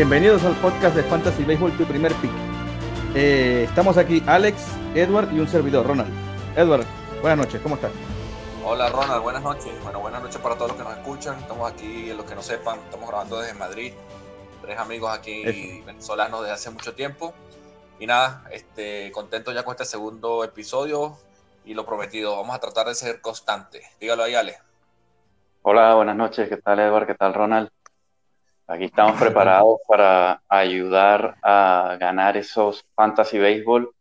Bienvenidos al podcast de Fantasy Baseball, tu primer pick. Eh, estamos aquí Alex, Edward y un servidor, Ronald. Edward, buenas noches, ¿cómo estás? Hola Ronald, buenas noches. Bueno, buenas noches para todos los que nos escuchan. Estamos aquí, los que no sepan, estamos grabando desde Madrid. Tres amigos aquí venezolanos desde hace mucho tiempo. Y nada, este, contento ya con este segundo episodio y lo prometido, vamos a tratar de ser constantes. Dígalo ahí, Ale. Hola, buenas noches. ¿Qué tal, Edward? ¿Qué tal, Ronald? Aquí estamos preparados para ayudar a ganar esos fantasy baseball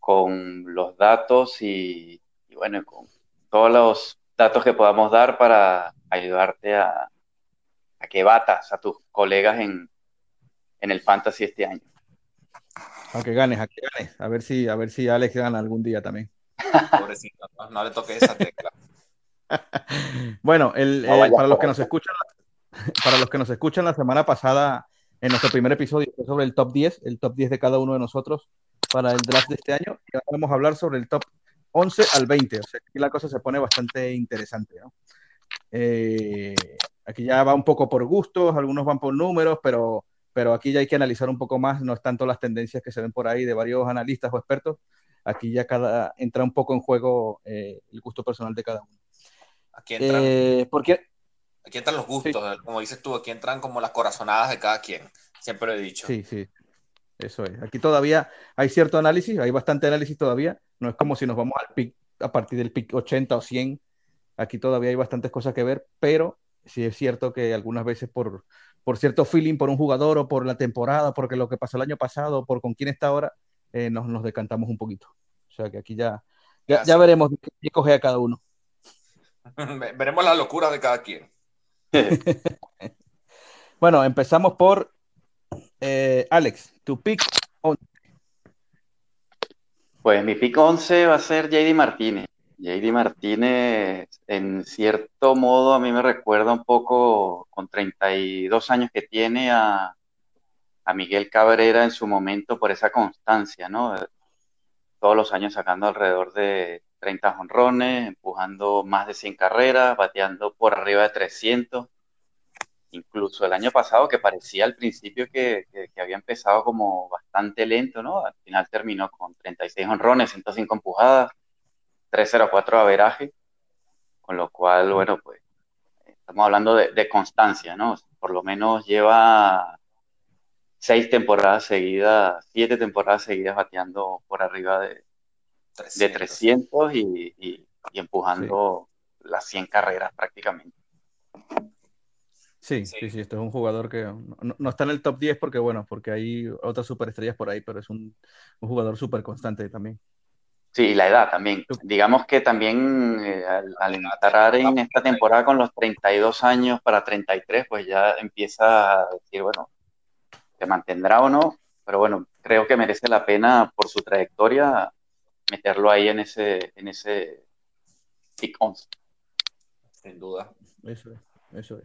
con los datos y, bueno, con todos los datos que podamos dar para ayudarte a, que batas a tus colegas en, el fantasy este año. A que ganes, a que ganes. A ver si, a ver si Alex gana algún día también. Pobrecito, no, le toques esa tecla. bueno, el, eh, para los que nos escuchan, para los que nos escuchan la semana pasada, en nuestro primer episodio fue sobre el top 10, el top 10 de cada uno de nosotros para el draft de este año. Y ahora vamos a hablar sobre el top 11 al 20. O sea, aquí la cosa se pone bastante interesante. ¿no? Eh, aquí ya va un poco por gustos, algunos van por números, pero, pero aquí ya hay que analizar un poco más, no es tanto las tendencias que se ven por ahí de varios analistas o expertos. Aquí ya cada, entra un poco en juego eh, el gusto personal de cada uno. Aquí entran, eh, porque, aquí entran los gustos, como dices tú, aquí entran como las corazonadas de cada quien, siempre lo he dicho. Sí, sí, eso es. Aquí todavía hay cierto análisis, hay bastante análisis todavía, no es como si nos vamos al pick a partir del pick 80 o 100, aquí todavía hay bastantes cosas que ver, pero sí es cierto que algunas veces por, por cierto feeling por un jugador o por la temporada, porque lo que pasó el año pasado, por con quién está ahora, eh, nos, nos decantamos un poquito. O sea que aquí ya, ya, ya veremos qué coge a cada uno. Veremos la locura de cada quien. bueno, empezamos por eh, Alex, tu pick 11. Pues mi pick 11 va a ser JD Martínez. JD Martínez, en cierto modo, a mí me recuerda un poco, con 32 años que tiene, a, a Miguel Cabrera en su momento por esa constancia, ¿no? Todos los años sacando alrededor de 30 honrones, empujando más de 100 carreras, bateando por arriba de 300. Incluso el año pasado, que parecía al principio que, había empezado como bastante lento, ¿no? Al final terminó con 36 honrones, 105 empujadas, 304 averaje, con lo cual, bueno, pues estamos hablando de, de constancia, ¿no? Por lo menos lleva seis temporadas seguidas, siete temporadas seguidas bateando por arriba de, de 300 y, empujando las 100 carreras prácticamente. Sí, sí, sí, esto es un jugador que no, está en el top 10 porque, bueno, porque hay otras superestrellas por ahí, pero es un, jugador súper constante también. Sí, y la edad también. Digamos que también eh, al, entrar en esta temporada con los 32 años para 33, pues ya empieza a decir, bueno, ¿se mantendrá o no? Pero bueno, creo que merece la pena por su trayectoria meterlo ahí en ese, en ese pick 11. Sin duda. Eso es, eso es.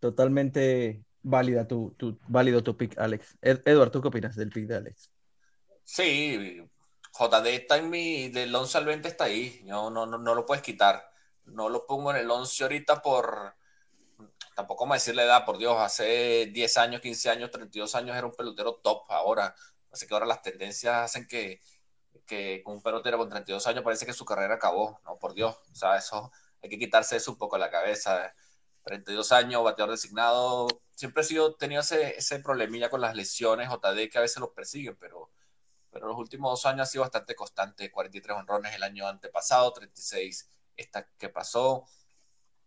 Totalmente válida tu, tu, válido tu pick, Alex. Edward, ¿tú qué opinas del pick de Alex? Sí, JD está en mi, del 11 al 20 está ahí, no, no, no, no lo puedes quitar. No lo pongo en el 11 ahorita por, tampoco me decir la edad, por Dios, hace 10 años, 15 años, 32 años era un pelotero top, ahora, así que ahora las tendencias hacen que, que con un pelotero con 32 años parece que su carrera acabó, no, por Dios, o sea, eso hay que quitarse eso un poco de la cabeza. 32 años, bateador designado, siempre he sido, tenido ese, ese problemilla con las lesiones, JD, que a veces los persiguen, pero, pero los últimos dos años ha sido bastante constante, 43 honrones el año antepasado, 36 esta que pasó.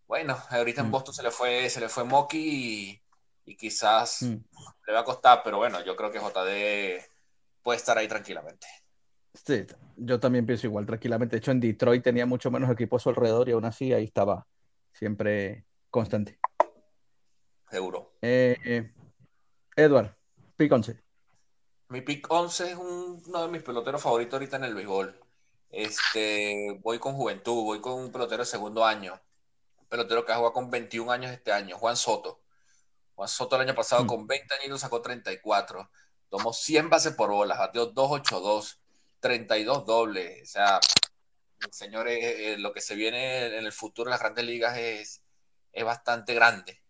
Bueno, ahorita en mm. Boston se le fue, se le fue Moki y, quizás mm. le va a costar, pero bueno, yo creo que JD puede estar ahí tranquilamente. Sí, yo también pienso igual, tranquilamente. De hecho, en Detroit tenía mucho menos equipo a su alrededor y aún así ahí estaba siempre constante. Seguro. Eh, eh, Edward, pick 11. Mi pick 11 es uno de mis peloteros favoritos ahorita en el béisbol. Este, voy con juventud, voy con un pelotero de segundo año. Un pelotero que ha jugado con 21 años este año, Juan Soto. Juan Soto el año pasado mm. con 20 años sacó 34. Tomó 100 bases por bolas, bateó 282 32 dobles. O sea, señores, eh, lo que se viene en el futuro de las grandes ligas es, es bastante grande.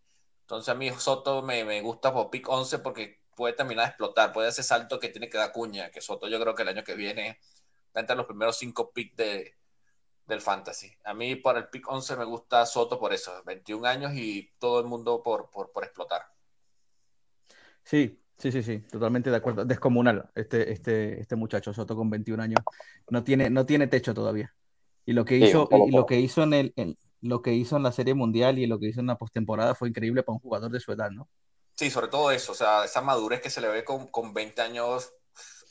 Entonces a mí Soto me, me gusta por pick 11 porque puede terminar de explotar, puede hacer salto que tiene que dar cuña, que Soto yo creo que el año que viene entre los primeros cinco picks de, del fantasy. A mí por el pick 11 me gusta Soto por eso, 21 años y todo el mundo por, por, por explotar. Sí, sí, sí, sí, totalmente de acuerdo. Descomunal este, este, este muchacho Soto con 21 años. No tiene, no tiene techo todavía. Y lo que hizo, y lo que hizo en el, en, lo que hizo en la Serie Mundial y lo que hizo en la postemporada fue increíble para un jugador de su edad, ¿no? Sí, sobre todo eso, o sea, esa madurez que se le ve con, con 20 años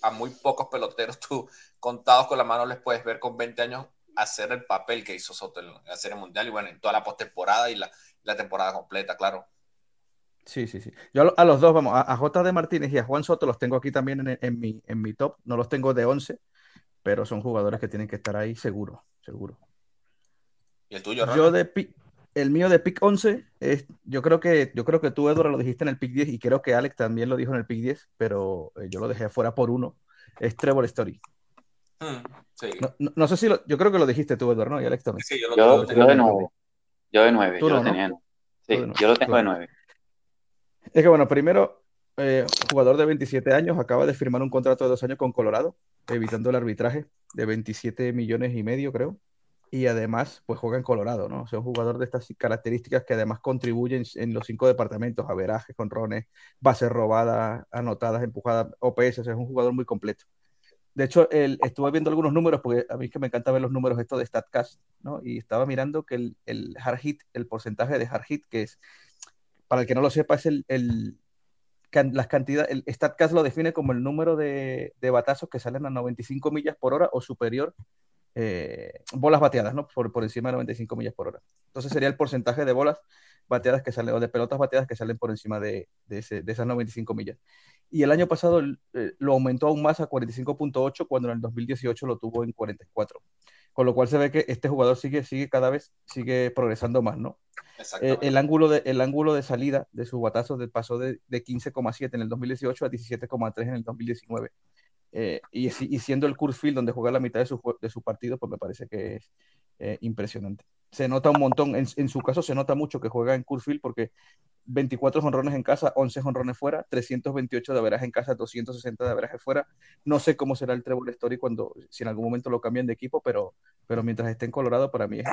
a muy pocos peloteros, tú contados con la mano les puedes ver con 20 años hacer el papel que hizo Soto en la Serie Mundial y bueno, en toda la postemporada y la, la temporada completa, claro. Sí, sí, sí. Yo a los dos, vamos, a, a J. Martínez y a Juan Soto los tengo aquí también en, en, mi, en mi top. No los tengo de 11, pero son jugadores que tienen que estar ahí seguro, seguro. ¿Y el tuyo, Yo de el mío de pick 11 es, yo creo que yo creo que tú Eduardo lo dijiste en el pick 10 y creo que Alex también lo dijo en el pick 10, pero eh, yo lo dejé fuera por uno. Es Trevor Story. Hmm, sí. No, no, no, sé si lo, yo creo que lo dijiste tú Eduardo, ¿no? Y Alex también. Sí, yo, lo yo, yo de 9. Yo de 9, yo, lo tenía. Sí, yo lo tengo de 9. Es que bueno, primero eh, jugador de 27 años acaba de firmar un contrato de dos años con Colorado, evitando el arbitraje de 27 millones y medio, creo y además pues juega en Colorado, ¿no? O sea, un jugador de estas características que además contribuyen en los cinco departamentos, averajes, conrones, bases robadas, anotadas, empujadas, OPS, o sea, es un jugador muy completo. De hecho, el, estuve viendo algunos números, porque a mí es que me encanta ver los números estos de StatCast, ¿no? Y estaba mirando que el, el hard hit, el porcentaje de hard hit, que es, para el que no lo sepa, es el, el las cantidades, el StatCast lo define como el número de, de batazos que salen a 95 millas por hora o superior eh, bolas bateadas, ¿no? Por, por encima de 95 millas por hora. Entonces sería el porcentaje de bolas bateadas que salen, o de pelotas bateadas que salen por encima de, de, esas 95 millas. Y el año pasado eh, lo aumentó aún más a 45.8 cuando en el 2018 lo tuvo en 44. Con lo cual se ve que este jugador sigue, sigue cada vez, sigue progresando más, ¿no? Eh, el, ángulo de, el ángulo de salida de su batazo de, pasó de, de 15,7 en el 2018 a 17,3 en el 2019. Eh, y, y, siendo el Field donde juega la mitad de su, de su partido, pues me parece que es eh, impresionante. Se nota un montón, en, en, su caso se nota mucho que juega en Field porque 24 jonrones en casa, 11 jonrones fuera, 328 de averaje en casa, 260 de averaje fuera. No sé cómo será el Trevor Story cuando, si en algún momento lo cambian de equipo, pero, pero mientras esté en Colorado, para mí es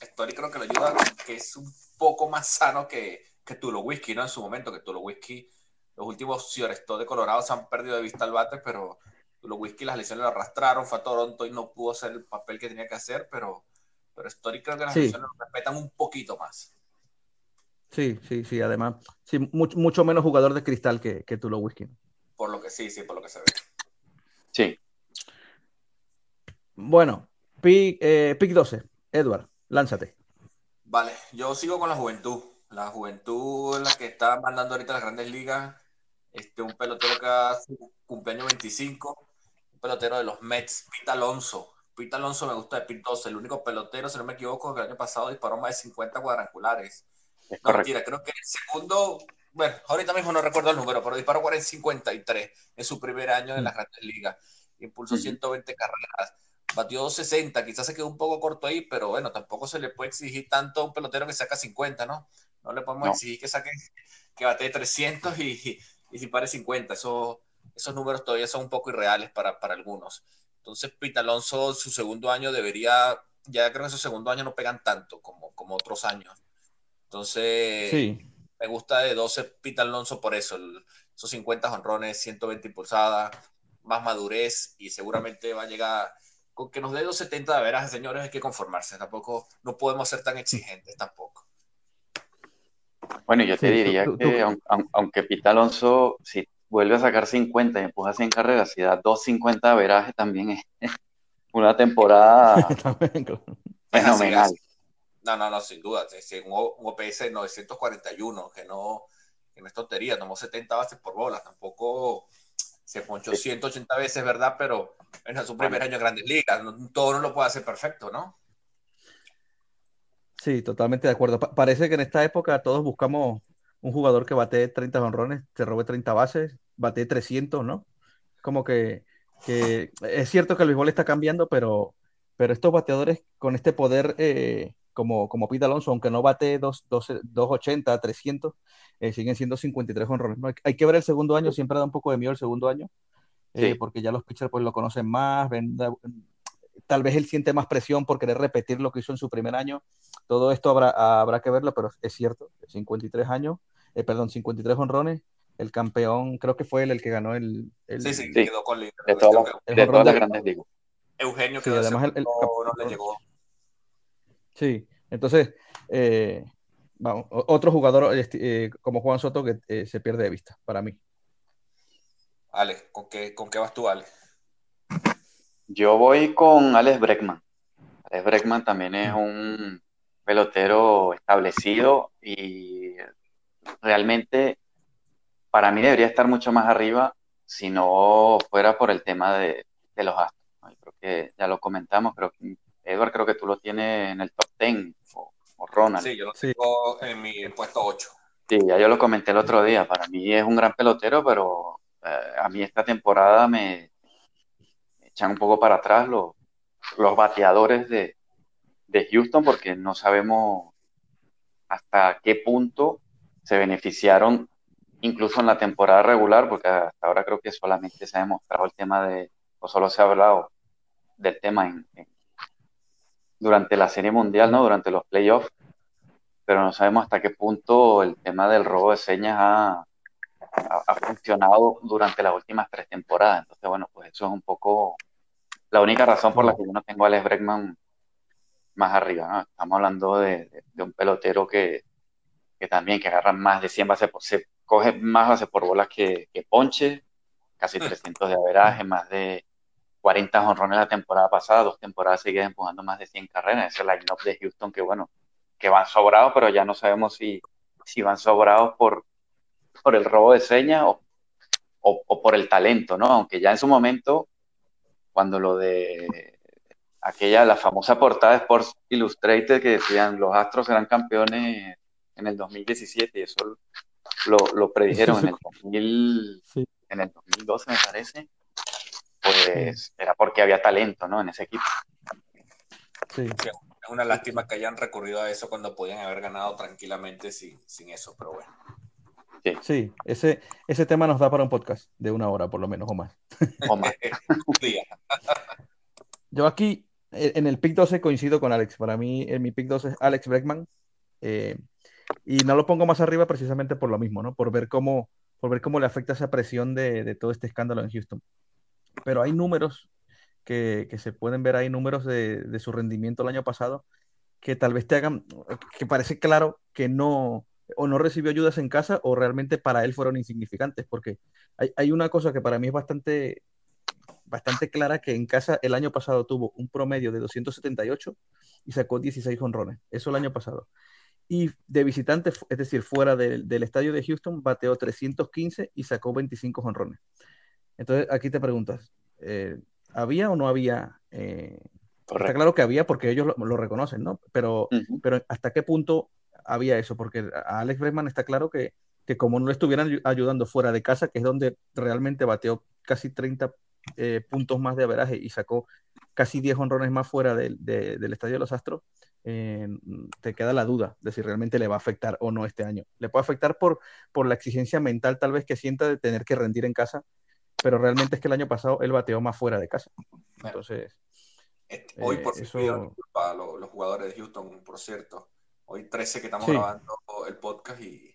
Story creo que lo ayuda, que es un poco más sano que, que Tulo Whisky, ¿no? En su momento, que Tulo Whisky los últimos Sioresto de Colorado se han perdido de vista al bate, pero los whisky las lesiones lo arrastraron, fue a Toronto y no pudo hacer el papel que tenía que hacer, pero, pero Story creo que las sí. lesiones lo respetan un poquito más. Sí, sí, sí, además, sí, mucho, mucho menos jugador de cristal que, que Tulo Whisky. Por lo que sí, sí, por lo que se ve. Sí. Bueno, pick, eh, pick 12, Edward, lánzate. Vale, yo sigo con la juventud. La juventud en la que está mandando ahorita las grandes ligas este, un pelotero que hace cumpleaños 25, un pelotero de los Mets, Pete Alonso. Pete Alonso me gusta de Pete 12, el único pelotero, si no me equivoco, que el año pasado disparó más de 50 cuadrangulares. No, mentira, creo que el segundo, bueno, ahorita mismo no recuerdo el número, pero disparó 53 en su primer año en las grandes ligas. Impulsó 120 carreras, batió 60, quizás se quedó un poco corto ahí, pero bueno, tampoco se le puede exigir tanto a un pelotero que saca 50, ¿no? No le podemos no. exigir que saque, que bate 300 y, y si pare 50. Eso, esos números todavía son un poco irreales para, para algunos. Entonces, Pete Alonso, su segundo año debería, ya creo que su segundo año no pegan tanto como, como otros años. Entonces, sí. me gusta de 12 Pete Alonso por eso, el, esos 50 honrones, 120 impulsadas, más madurez y seguramente va a llegar con que nos dé los 70 de veras, señores, hay que conformarse. Tampoco, no podemos ser tan exigentes tampoco. Bueno, yo te sí, diría tú, tú, que tú. aunque Pita Alonso, si vuelve a sacar 50 y empuja 100 carreras, si da 250 de veraje, también es una temporada fenomenal. No, no, no, sin duda. Un, un OPS 941, que no, que no es tontería, tomó 70 bases por bola, tampoco se ponchó 180 veces, ¿verdad? Pero en su primer año en Grandes Ligas, todo no lo puede hacer perfecto, ¿no? Sí, totalmente de acuerdo. Pa parece que en esta época todos buscamos un jugador que bate 30 honrones, se robe 30 bases, bate 300, ¿no? Como que, que, es cierto que el béisbol está cambiando, pero, pero estos bateadores con este poder eh, como, como Pete Alonso, aunque no bate 280, 300, eh, siguen siendo 53 honrones. ¿no? Hay, que ver el segundo año, siempre da un poco de miedo el segundo año, eh, porque ya los pitchers pues lo conocen más, ven, tal vez él siente más presión por querer repetir lo que hizo en su primer año. Todo esto habrá, habrá que verlo, pero es cierto, 53 años, eh, perdón, 53 honrones, el campeón, creo que fue él el que ganó el... sí, sí, quedó con el, de, todas las grandes digo. Eugenio que además el, no, le llegó. Sí, entonces, eh, vamos, otro jugador este, eh, como Juan Soto que eh, se pierde de vista, para mí. Ale, ¿con qué, ¿con qué vas tú, Ale? Yo voy con Alex Breckman. Alex Breckman también es un pelotero establecido y realmente para mí debería estar mucho más arriba si no fuera por el tema de, los astros. Creo que ya lo comentamos, creo que Edward creo que tú lo tienes en el top 10 o, Ronald. Sí, yo lo tengo en mi puesto 8. Sí, ya yo lo comenté el otro día. Para mí es un gran pelotero, pero eh, a mí esta temporada me, echan un poco para atrás los, los bateadores de, de Houston porque no sabemos hasta qué punto se beneficiaron incluso en la temporada regular, porque hasta ahora creo que solamente se ha demostrado el tema de, o solo se ha hablado del tema en, durante la Serie Mundial, ¿no? Durante los playoffs, pero no sabemos hasta qué punto el tema del robo de señas ha, ha, funcionado durante las últimas tres temporadas. Entonces, bueno, pues eso es un poco la única razón por la que yo no tengo a Alex Bregman más arriba, ¿no? Estamos hablando de, un pelotero que, que, también que agarra más de 100 bases por, se coge más bases por bolas que, que Ponche, casi 300 de averaje, más de 40 honrones la temporada pasada, dos temporadas seguidas empujando más de 100 carreras. Ese line-up de Houston que, bueno, que van sobrados, pero ya no sabemos si, si van sobrados por, por el robo de señas o, o, por el talento, ¿no? Aunque ya en su momento, cuando lo de aquella, la famosa portada de Sports Illustrated que decían los Astros eran campeones en el 2017 y eso lo, lo predijeron en el, 2000, en el 2012, me parece pues era porque había talento, ¿no? En ese equipo. Sí. es una lástima que hayan recurrido a eso cuando podían haber ganado tranquilamente sin, eso, pero bueno. Sí, ese, ese tema nos da para un podcast de una hora, por lo menos, o más. O más. Yo aquí, eh, en el pick 12 coincido con Alex. Para mí, en mi pick 12 es Alex Breckman. Eh, y no lo pongo más arriba precisamente por lo mismo, ¿no? Por ver cómo, por ver cómo le afecta esa presión de, de todo este escándalo en Houston pero hay números que, se pueden ver ahí, números de, su rendimiento el año pasado, que tal vez te hagan, que parece claro que no, o no recibió ayudas en casa o realmente para él fueron insignificantes, porque hay, una cosa que para mí es bastante, bastante clara, que en casa el año pasado tuvo un promedio de 278 y sacó 16 honrones, eso el año pasado. Y de visitante, es decir, fuera del, del estadio de Houston, bateó 315 y sacó 25 honrones. Entonces, aquí te preguntas, eh, ¿había o no había? Eh, está claro que había porque ellos lo, reconocen, ¿no? Pero, pero ¿hasta qué punto había eso? Porque a Alex Bregman está claro que, que como no le estuvieran ayudando fuera de casa, que es donde realmente bateó casi 30 eh, puntos más de averaje y sacó casi 10 honrones más fuera del Estadio de los Astros, te queda la duda de si realmente le va a afectar o no este año. Le puede afectar por, por la exigencia mental tal vez que sienta de tener que rendir en casa pero realmente es que el año pasado él bateó más fuera de casa. Entonces. Este, hoy, por eh, a los, jugadores de Houston, por cierto. Hoy 13 que estamos grabando el podcast y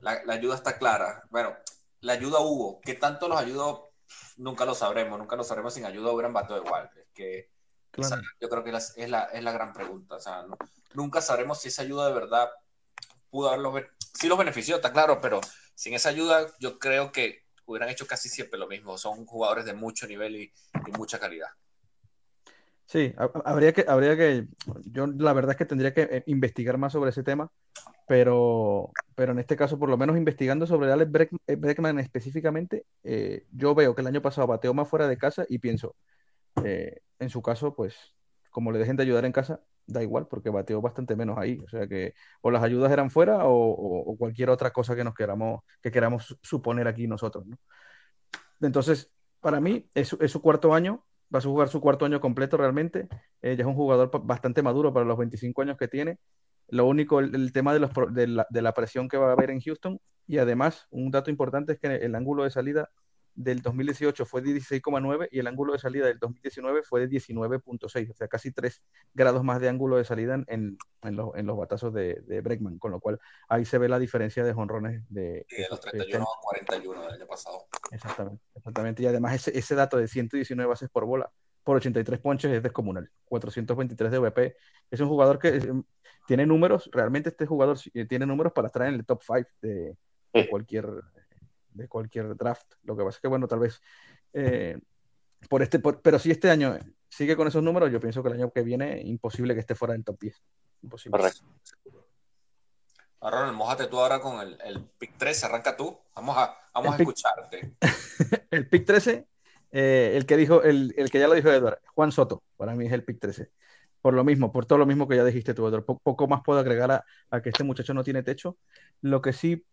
la, ayuda está clara. Bueno, la ayuda hubo. ¿Qué tanto los ayudó? Nunca lo sabremos. Nunca lo sabremos sin ayuda hubieran bateado igual. Es que yo creo que es, la, es la gran pregunta. O sea, nunca sabremos si esa ayuda de verdad pudo haberlos. Sí los benefició, está claro, pero sin esa ayuda yo creo que hubieran hecho casi siempre lo mismo. Son jugadores de mucho nivel y, mucha calidad. Sí, habría que, habría que, yo la verdad es que tendría que eh, investigar más sobre ese tema, pero, pero en este caso, por lo menos investigando sobre Alex Breckman específicamente, eh, yo veo que el año pasado bateó más fuera de casa y pienso, eh, en su caso, pues, como le dejen de ayudar en casa, da igual, porque bateó bastante menos ahí. O sea que o las ayudas eran fuera o, cualquier otra cosa que nos queramos, que queramos suponer aquí nosotros. ¿no? Entonces, para mí es, su cuarto año va a jugar su cuarto año completo realmente. ya es un jugador bastante maduro para los 25 años que tiene. Lo único, el, tema de, la, de, la, presión que va a haber en Houston. Y además, un dato importante es que el ángulo de salida del 2018 fue de 16,9 y el ángulo de salida del 2019 fue de 19,6, o sea, casi 3 grados más de ángulo de salida en, en, en, los, en los, batazos de, de, Bregman, con lo cual ahí se ve la diferencia de jonrones de... Sí, de los 31 a 41 del año pasado. Exactamente, exactamente. Y además ese, ese dato de 119 bases por bola por 83 ponches es descomunal. 423 de VP. Es un jugador que eh, tiene números, realmente este jugador eh, tiene números para estar en el top 5 de, de cualquier de cualquier draft. Lo que pasa es que, bueno, tal vez eh, por este, pero si este año sigue con esos números, yo pienso que el año que viene imposible que esté fuera del top 10. Imposible. Correcto. Ronald, mojate tú ahora con el, el pick 13, arranca tú. Vamos a, vamos a escucharte. el pick 13, eh, el que dijo, el, el, que ya lo dijo Eduardo, Juan Soto, para mí es el pick 13. Por lo mismo, por todo lo mismo que ya dijiste tú, Eduardo. Poco más puedo agregar a, a que este muchacho no tiene techo. Lo que sí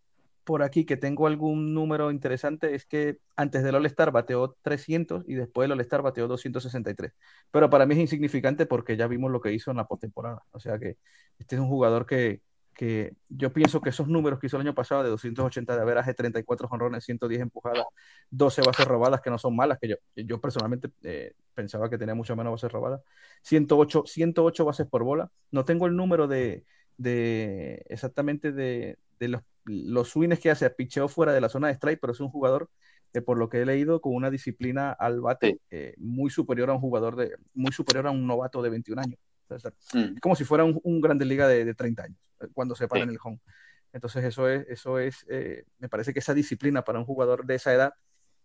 por aquí que tengo algún número interesante es que antes del All-Star bateó 300 y después del All-Star bateó 263. Pero para mí es insignificante porque ya vimos lo que hizo en la postemporada. O sea que este es un jugador que, que yo pienso que esos números que hizo el año pasado de 280 de averaje, 34 jonrones, 110 empujadas, 12 bases robadas, que no son malas, que yo, yo personalmente eh, pensaba que tenía mucho menos bases robadas, 108, 108 bases por bola. No tengo el número de, de exactamente de, de los los swings que hace, picheo fuera de la zona de strike, pero es un jugador que por lo que he leído con una disciplina al bate eh, muy superior a un jugador de, muy superior a un novato de 21 años. Mm. Es como si fuera un, un Grande Liga de, 30 años eh, cuando se para en el home. Entonces eso es, eso es eh, me parece que esa disciplina para un jugador de esa edad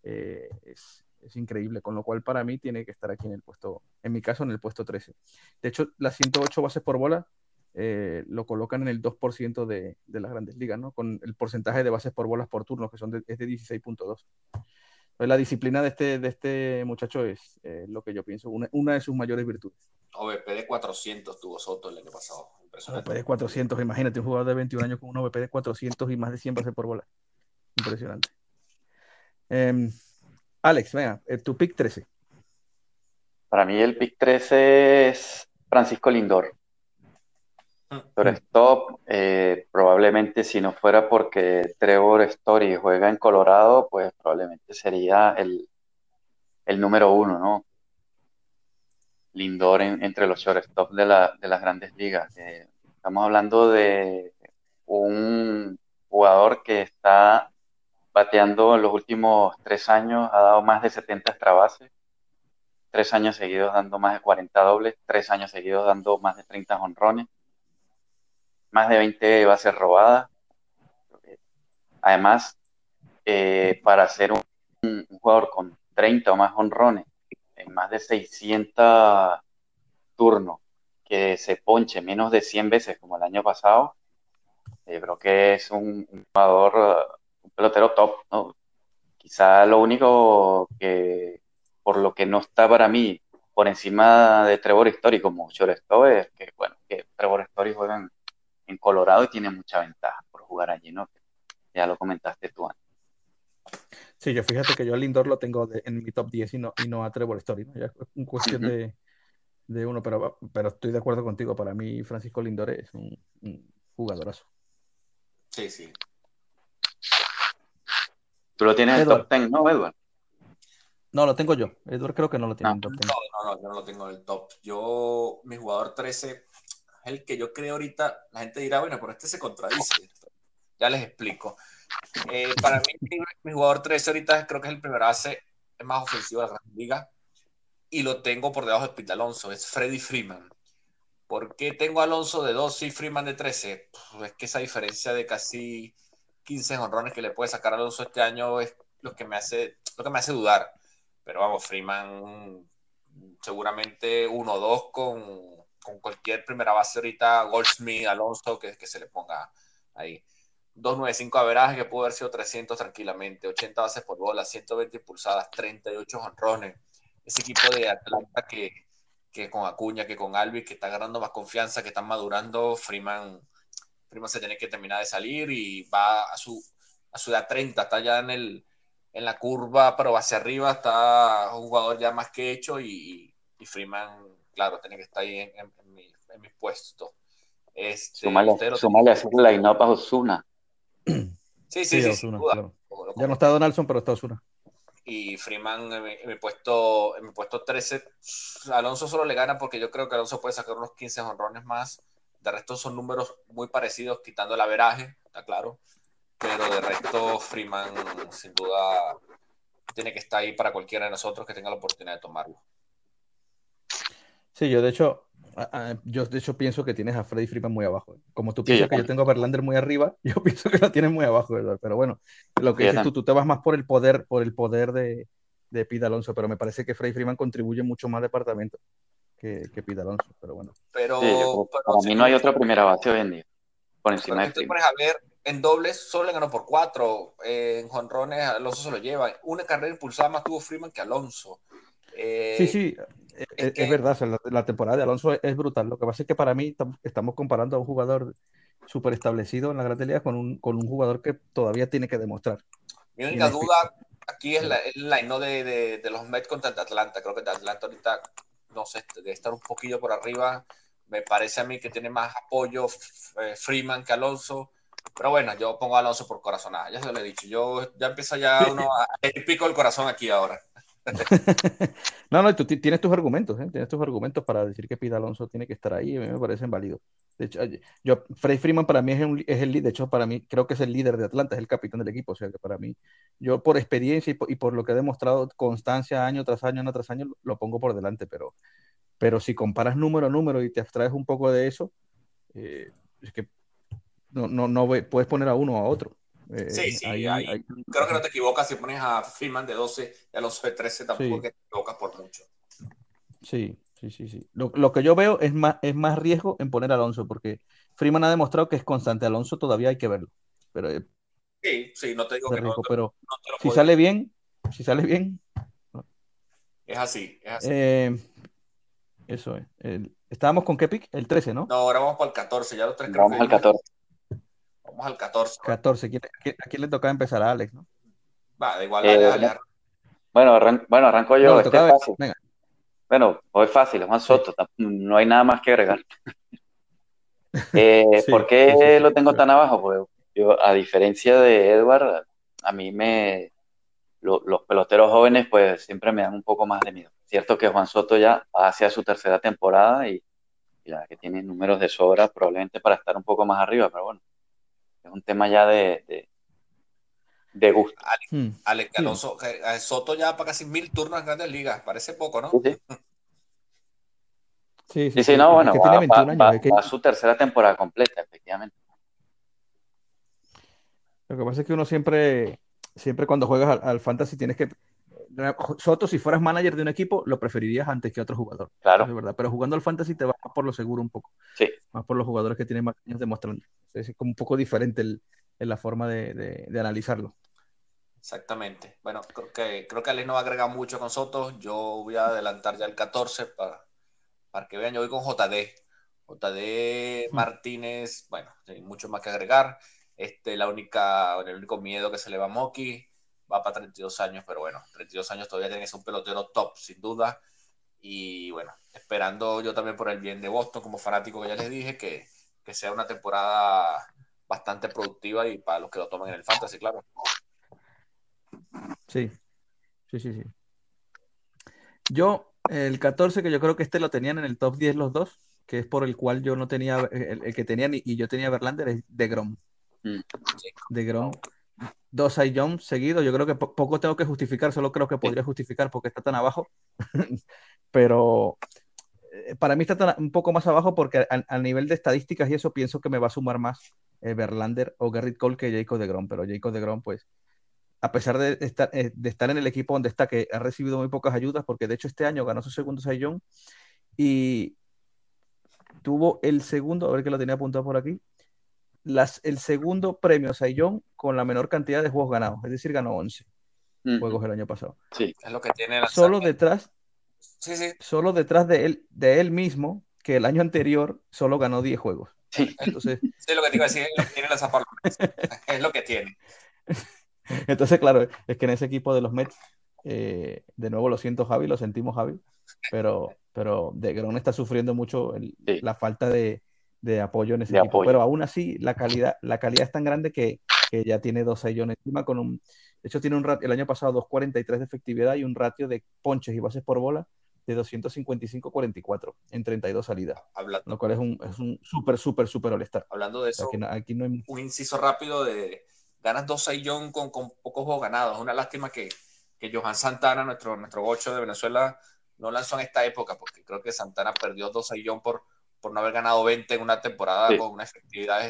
es, es, increíble, con lo cual para mí tiene que estar aquí en el puesto, en mi caso en el puesto 13. De hecho, las 108 bases por bola eh, lo colocan en el 2% de, de, las grandes ligas, ¿no? Con el porcentaje de bases por bolas por turno, que son de, es de 16.2. La disciplina de este, de este muchacho es eh, lo que yo pienso, una, una, de sus mayores virtudes. OVP de 400 tuvo Soto el año pasado. OVP de 400, imagínate, un jugador de 21 años con un OVP de 400 y más de 100 bases por bola. Impresionante. Eh, Alex, venga, eh, tu pick 13. Para mí el pick 13 es Francisco Lindor. Pero stop, eh, probablemente si no fuera porque Trevor Story juega en Colorado, pues probablemente sería el, el número uno, ¿no? Lindor entre los shortstop de, la, de las grandes ligas. Eh, estamos hablando de un jugador que está bateando en los últimos tres años, ha dado más de 70 extra bases, tres años seguidos dando más de 40 dobles, tres años seguidos dando más de 30 honrones más de 20 bases robadas. Además, eh, para ser un, jugador con 30 o más honrones, en más de 600 turnos, que se ponche menos de 100 veces como el año pasado, eh, creo que es un, jugador, un pelotero top, ¿no? Quizá lo único que, por lo que no está para mí por encima de Trevor Story como shortstop es que, bueno, que Trevor Story juega en, en Colorado y tiene mucha ventaja por jugar allí, ¿no? Ya lo comentaste tú antes. Sí, yo fíjate que yo a Lindor lo tengo en mi top 10 y no, y no a Trevor Story, ¿no? Ya es una cuestión de, de, uno, pero, pero estoy de acuerdo contigo. Para mí, Francisco Lindor es un, jugadorazo. Sí, sí. Tú lo tienes en el top 10, ¿no, Edward? No, lo tengo yo. Edward creo que no lo tiene en en top 10. No, no, no, yo no lo tengo en el top. Yo, mi jugador 13 el que yo creo ahorita, la gente dirá, bueno, pero este se contradice. Ya les explico. Eh, para mí, mi, jugador 13 ahorita creo que es el primer base es más ofensivo de la liga y lo tengo por debajo de Pete Alonso, es Freddy Freeman. ¿Por qué tengo a Alonso de 12 y Freeman de 13? es que esa diferencia de casi 15 honrones que le puede sacar a Alonso este año es lo que me hace, lo que me hace dudar. Pero vamos, Freeman seguramente 1-2 con con cualquier primera base ahorita, Goldsmith, Alonso, que, que se le ponga ahí. 295 averaje que pudo haber sido 300 tranquilamente, 80 bases por bola, 120 impulsadas, 38 honrones. Ese equipo de Atlanta que, que con Acuña, que con Albi, que está ganando más confianza, que están madurando, Freeman, Freeman se tiene que terminar de salir y va a su, a su edad 30, está ya en el, en la curva, pero hacia arriba está un jugador ya más que hecho y, y Freeman, claro, tiene que estar ahí en, en, mi, en mi, puesto. Este, sumale, sumale a la Inopa Osuna. Sí, sí, sí. Osuna, claro. Ya no está Donaldson, pero está Osuna. Y Freeman en mi, puesto, en mi puesto 13, Alonso solo le gana porque yo creo que Alonso puede sacar unos 15 honrones más. De resto son números muy parecidos, quitando el averaje, está claro. Pero de resto, Freeman sin duda tiene que estar ahí para cualquiera de nosotros que tenga la oportunidad de tomarlo. Sí, yo de hecho, yo de hecho pienso que tienes a Freddy Freeman muy abajo. Como tú piensas que yo tengo a Verlander muy arriba, yo pienso que lo tienes muy abajo, ¿verdad? Pero bueno, lo que dices tú, tú te vas más por el poder, por el poder de, de Pete Alonso, pero me parece que Freddy Freeman contribuye mucho más departamento que, que Pete Alonso, pero bueno. Pero, para mí no hay otra primera base hoy en día. Por encima de pones a ver, en dobles solo le ganó por cuatro, en jonrones Alonso se lo lleva, una carrera impulsada más tuvo Freeman que Alonso. Eh, sí, sí, es, verdad, la, temporada de Alonso es, brutal. Lo que pasa es que para mí estamos comparando a un jugador súper establecido en la Gran Liga con un, con un jugador que todavía tiene que demostrar. Mi única duda aquí es la, la no de, de, los Mets contra Atlanta. Creo que Atlanta ahorita, no sé, debe estar un poquillo por arriba. Me parece a mí que tiene más apoyo eh, Freeman que Alonso. Pero bueno, yo pongo a Alonso por corazonada, ya se lo he dicho. Yo ya empiezo ya uno a, el pico el corazón aquí ahora. no, no, tú tienes tus argumentos, ¿eh? tienes tus argumentos para decir que Pida Alonso tiene que estar ahí, a mí me parecen válidos. De hecho, yo, Fred Freeman para mí es, el líder, de hecho, para mí creo que es el líder de Atlanta, es el capitán del equipo, o sea que para mí, yo por experiencia y por, lo que he demostrado constancia año tras año, año tras año, lo pongo por delante, pero, pero si comparas número a número y te abstraes un poco de eso, eh, es que no, no, no puedes poner a uno o a otro. Eh, sí, sí, creo que no te equivocas si pones a Freeman de 12 y a los de 13 tampoco te equivocas por mucho. Sí, sí, sí, sí. Lo, lo, que yo veo es más, es más riesgo en poner a Alonso, porque Freeman ha demostrado que es constante. Alonso todavía hay que verlo. Pero, eh, sí, sí, no te digo que no, Pero si sale bien, si sale bien. Es así, es así. Eh, eso es. ¿Estábamos con qué pick? El 13, ¿no? No, ahora vamos para el 14, ya los tres Vamos al 14. Vamos al 14. 14. ¿A quién le tocaba empezar a Alex, no? Va, da igual, eh, Bueno, bueno, arranco yo. este es fácil. Bueno, hoy es fácil, más Soto. No hay nada más que agregar. eh, ¿Por qué lo tengo tan abajo? Pues yo, a diferencia de Edward, a mí me. los peloteros jóvenes, pues siempre me dan un poco más de miedo. Cierto que Juan Soto ya va hacia su tercera temporada y, ya que tiene números de sobra, probablemente para estar un poco más arriba, pero bueno es un tema ya de, de, gusto. Alex, hmm. Alonso, eh, Soto ya para casi mil turnos en grandes ligas, parece poco, ¿no? Sí, sí. sí, no, bueno, va, su tercera temporada completa, efectivamente. Lo que pasa es que uno siempre, siempre cuando juegas al, fantasy tienes que Soto, si fueras manager de un equipo, lo preferirías antes que otro jugador. Claro. Es verdad. Pero jugando al fantasy te vas por lo seguro un poco. Sí. Más por los jugadores que tienen más años demostrando es como un poco diferente el, en la forma de, de, analizarlo. Exactamente. Bueno, creo que, creo que Alex no va a agregar mucho con Soto. Yo voy a adelantar ya el 14 para, para que vean. Yo voy con JD. JD Martínez, bueno, hay mucho más que agregar. Este, la única, el único miedo que se le va a Moki va para 32 años, pero bueno, 32 años todavía tiene que ser un pelotero top, sin duda. Y bueno, esperando yo también por el bien de Boston como fanático que ya les dije, que, que sea una temporada bastante productiva y para los que lo tomen en el fantasy, claro. Sí, sí, sí, sí. Yo, el 14, que yo creo que este lo tenían en el top 10 los dos, que es por el cual yo no tenía, el, que tenían y, yo tenía Verlander, es de Grom. Mm. De Grom. Dos John seguidos, yo creo que poco tengo que justificar, solo creo que podría justificar porque está tan abajo. Pero eh, para mí está un poco más abajo porque a, nivel de estadísticas y eso pienso que me va a sumar más eh, Verlander o Garrett Cole que Jacob de Grom, pero Jacob de Grom, pues, a pesar de estar, eh, de estar en el equipo donde está, que ha recibido muy pocas ayudas, porque de hecho este año ganó su segundo Sayón y tuvo el segundo, a ver que lo tenía apuntado por aquí, las, el segundo premio Sayón con la menor cantidad de juegos ganados, es decir, ganó 11 juegos el año pasado. Sí, es lo que tiene la Solo detrás, Solo detrás de él, de él mismo, que el año anterior solo ganó 10 juegos. Sí. Entonces, sí, lo que te iba a decir, es lo que tiene la Es lo que tiene. Entonces, claro, es que en ese equipo de los Mets, eh, de nuevo lo siento, Javi, lo sentimos, Javi, pero, pero de Gron está sufriendo mucho la falta de, apoyo en ese equipo. Pero aún así, la calidad, la calidad es tan grande que, ya tiene dos sellones encima con un. De hecho, tiene un ratio, el año pasado 2.43 de efectividad y un ratio de ponches y bases por bola de 255-44 en 32 salidas. lo cual es un, es un súper, súper, súper all Hablando de eso, aquí, no hay... un inciso rápido de ganas dos John con, con pocos juegos ganados. Es una lástima que, que Johan Santana, nuestro, nuestro gocho de Venezuela, no lanzó en esta época, porque creo que Santana perdió dos John por, por no haber ganado 20 en una temporada con una efectividad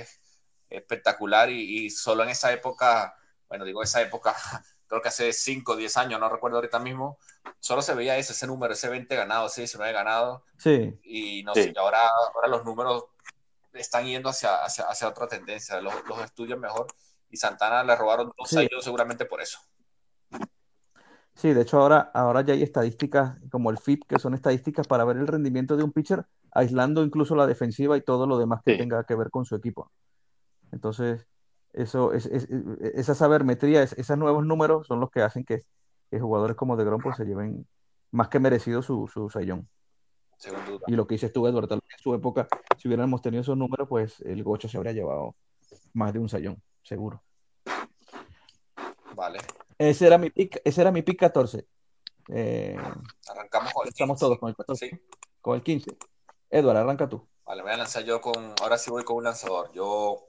espectacular y, y, solo en esa época, bueno, digo esa época, creo que hace 5 o 10 años, no recuerdo ahorita mismo, solo se veía ese, ese número, ese 20 ganado, ese 19 ganado. Sí. Y no sé, ahora, ahora los números están yendo hacia, hacia, hacia otra tendencia, los, los estudios mejor y Santana le robaron dos años seguramente por eso. Sí, de hecho ahora, ahora ya hay estadísticas como el FIP, que son estadísticas para ver el rendimiento de un pitcher, aislando incluso la defensiva y todo lo demás que tenga que ver con su equipo. Entonces, eso, es, esa sabermetría, esos nuevos números son los que hacen que, jugadores como de Grom pues, se lleven más que merecido su, su sayón. Y lo que dices tú, Eduardo, en su época, si hubiéramos tenido esos números, pues el Gocho se habría llevado más de un sayón seguro. Vale. Ese era mi pick, ese era mi pick 14. Eh, Arrancamos con el Estamos todos con el 14. Con el 15. Edward, arranca tú. Vale, voy a lanzar yo con. Ahora sí voy con un lanzador. Yo,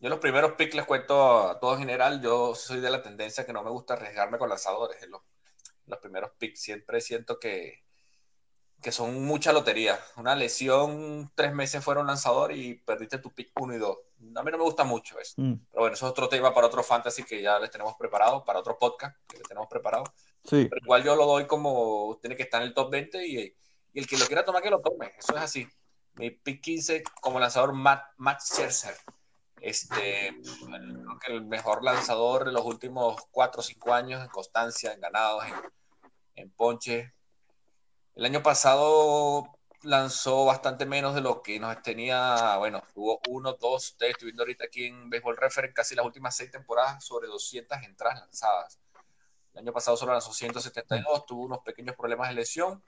yo los primeros picks les cuento a todo en general. Yo soy de la tendencia que no me gusta arriesgarme con lanzadores. los, los primeros picks siempre siento que, que son mucha lotería. Una lesión, tres meses fueron lanzador y perdiste tu pick 1 y 2. A mí no me gusta mucho eso. Mm. Pero bueno, eso es otro tema para otro fantasy que ya les tenemos preparado, para otro podcast que les tenemos preparado. Sí. Pero igual yo lo doy como tiene que estar en el top 20 y, el que lo quiera tomar, que lo tome. Eso es así. Mi pick 15 como lanzador, Matt, Matt Scherzer. Este, creo que el mejor lanzador de los últimos 4 o 5 años en constancia, en ganados, en, en ponche el año pasado lanzó bastante menos de lo que nos tenía, bueno, tuvo uno, dos, ustedes estoy viendo ahorita aquí en Baseball Reference casi las últimas seis temporadas sobre 200 entradas lanzadas. El año pasado solo lanzó 172, tuvo unos pequeños problemas de lesión,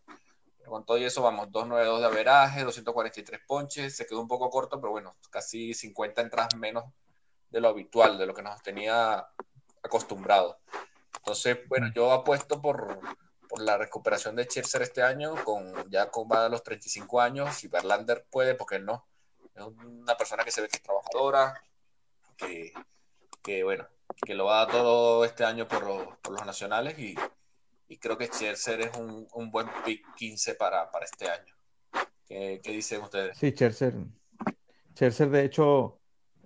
pero con todo eso vamos, 292 de averaje, 243 ponches, se quedó un poco corto, pero bueno, casi 50 entradas menos de lo habitual, de lo que nos tenía acostumbrado. Entonces, bueno, yo apuesto por, por la recuperación de Scherzer este año, con ya con va a los 35 años, si Verlander puede, porque no. Es una persona que se ve que es trabajadora, que, que bueno, que lo va a dar todo este año por, por los nacionales y, y, creo que Scherzer es un, un buen pick 15 para, para este año. ¿Qué, ¿Qué, dicen ustedes? Sí, Scherzer. Scherzer, de hecho,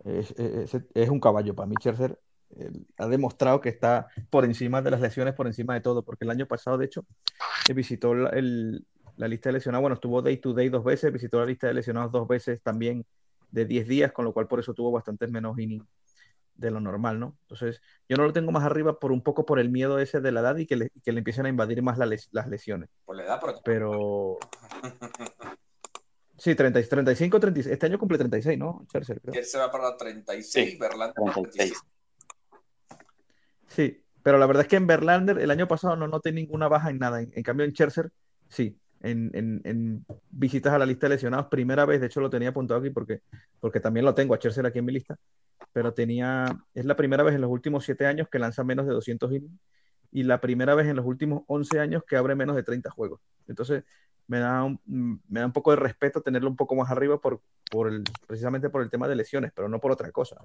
es, es, es un caballo para mí. Scherzer ha demostrado que está por encima de las lesiones, por encima de todo, porque el año pasado, de hecho, visitó la, lista de lesionados, bueno, estuvo day to day dos veces, visitó la lista de lesionados dos veces también de 10 días, con lo cual por eso tuvo bastantes menos innings de lo normal, ¿no? Entonces, yo no lo tengo más arriba por un poco por el miedo ese de la edad y que le, que le empiecen a invadir más las lesiones. Por la edad, pero... Sí, 30, 35, 36. Este año cumple 36, ¿no? Scherzer, creo. se va para 36, sí, Verlander 36. Sí, pero la verdad es que en Verlander el año pasado no noté ninguna baja en nada. En, cambio, en Scherzer, sí. En, visitas a la lista de lesionados, primera vez, de hecho lo tenía apuntado aquí porque, porque también lo tengo a Scherzer aquí en mi lista, pero tenía, es la primera vez en los últimos siete años que lanza menos de 200 innings y la primera vez en los últimos 11 años que abre menos de 30 juegos. Entonces, me da un, me da un poco de respeto tenerlo un poco más arriba por, por el, precisamente por el tema de lesiones, pero no por otra cosa.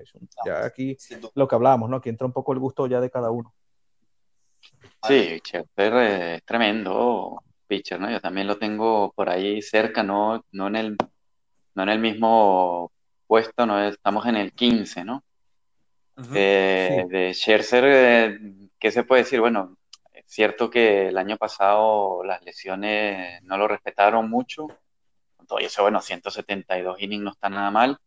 ya aquí lo que hablábamos, ¿no? Aquí entra un poco el gusto ya de cada uno. Sí, Scherzer es tremendo pitcher, ¿no? Yo también lo tengo por ahí cerca, no, no, en, el, no en el mismo puesto, no estamos en el 15, ¿no? De Scherzer, eh, ¿qué se puede decir? Bueno, es cierto que el año pasado las lesiones no lo respetaron mucho, todo eso, bueno, 172 innings no está nada mal.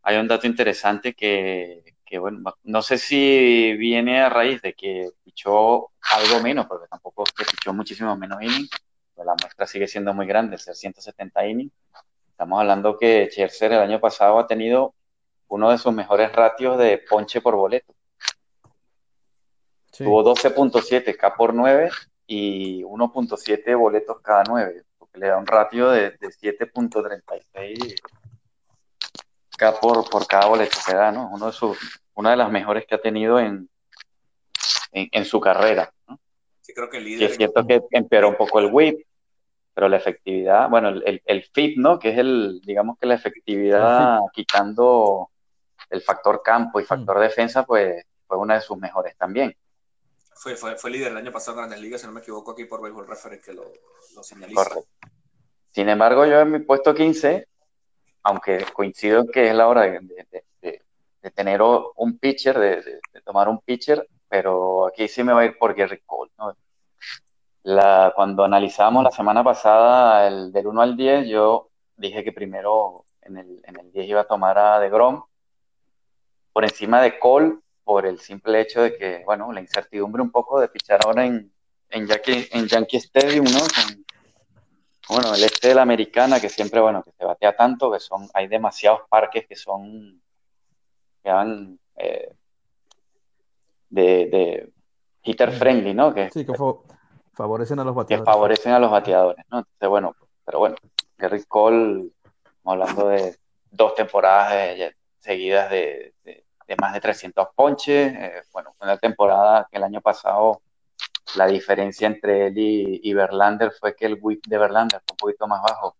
Hay un dato interesante que, que, bueno, no sé si viene a raíz de que pichó algo menos, porque tampoco es que pichó muchísimo menos innings, pero la muestra sigue siendo muy grande, ser 170 innings. Estamos hablando que Scherzer el año pasado ha tenido uno de sus mejores ratios de ponche por boleto. Tuvo 12.7 K por 9 y 1.7 boletos cada 9, porque le da un ratio de, 7.36 K por, por cada boleto que da, ¿no? Uno de sus, una de las mejores que ha tenido en, en, su carrera. ¿no? Sí, creo que el líder. Y es cierto que empeoró un poco el whip, pero la efectividad, bueno, el, el, FIP, ¿no? Que es el, digamos que la efectividad quitando el factor campo y factor mm. defensa, pues fue una de sus mejores también fue, fue, fue, líder el año pasado en Grandes Ligas, si no me equivoco, aquí por Baseball Reference que lo, lo señaliza. Correcto. Sin embargo, yo en mi puesto 15, aunque coincido en que es la hora de, de, de, de tener un pitcher, de, tomar un pitcher, pero aquí sí me voy a ir por Gary Cole. ¿no? La, cuando analizamos la semana pasada el del 1 al 10, yo dije que primero en el, en el 10 iba a tomar a DeGrom por encima de Cole por el simple hecho de que, bueno, la incertidumbre un poco de pichar ahora en, en, Yankee, en Yankee Stadium, ¿no? bueno, el este de la americana, que siempre, bueno, que se batea tanto, que son, hay demasiados parques que son, que van eh, de, de, hitter friendly, ¿no? Que, sí, que favorecen a los bateadores. Que favorecen a los bateadores, ¿no? Entonces, bueno, pero bueno, Gary Cole, hablando de dos temporadas seguidas de, de más de 300 ponches. Eh, bueno, fue una temporada que el año pasado la diferencia entre él y, Verlander fue que el whip de Verlander fue un poquito más bajo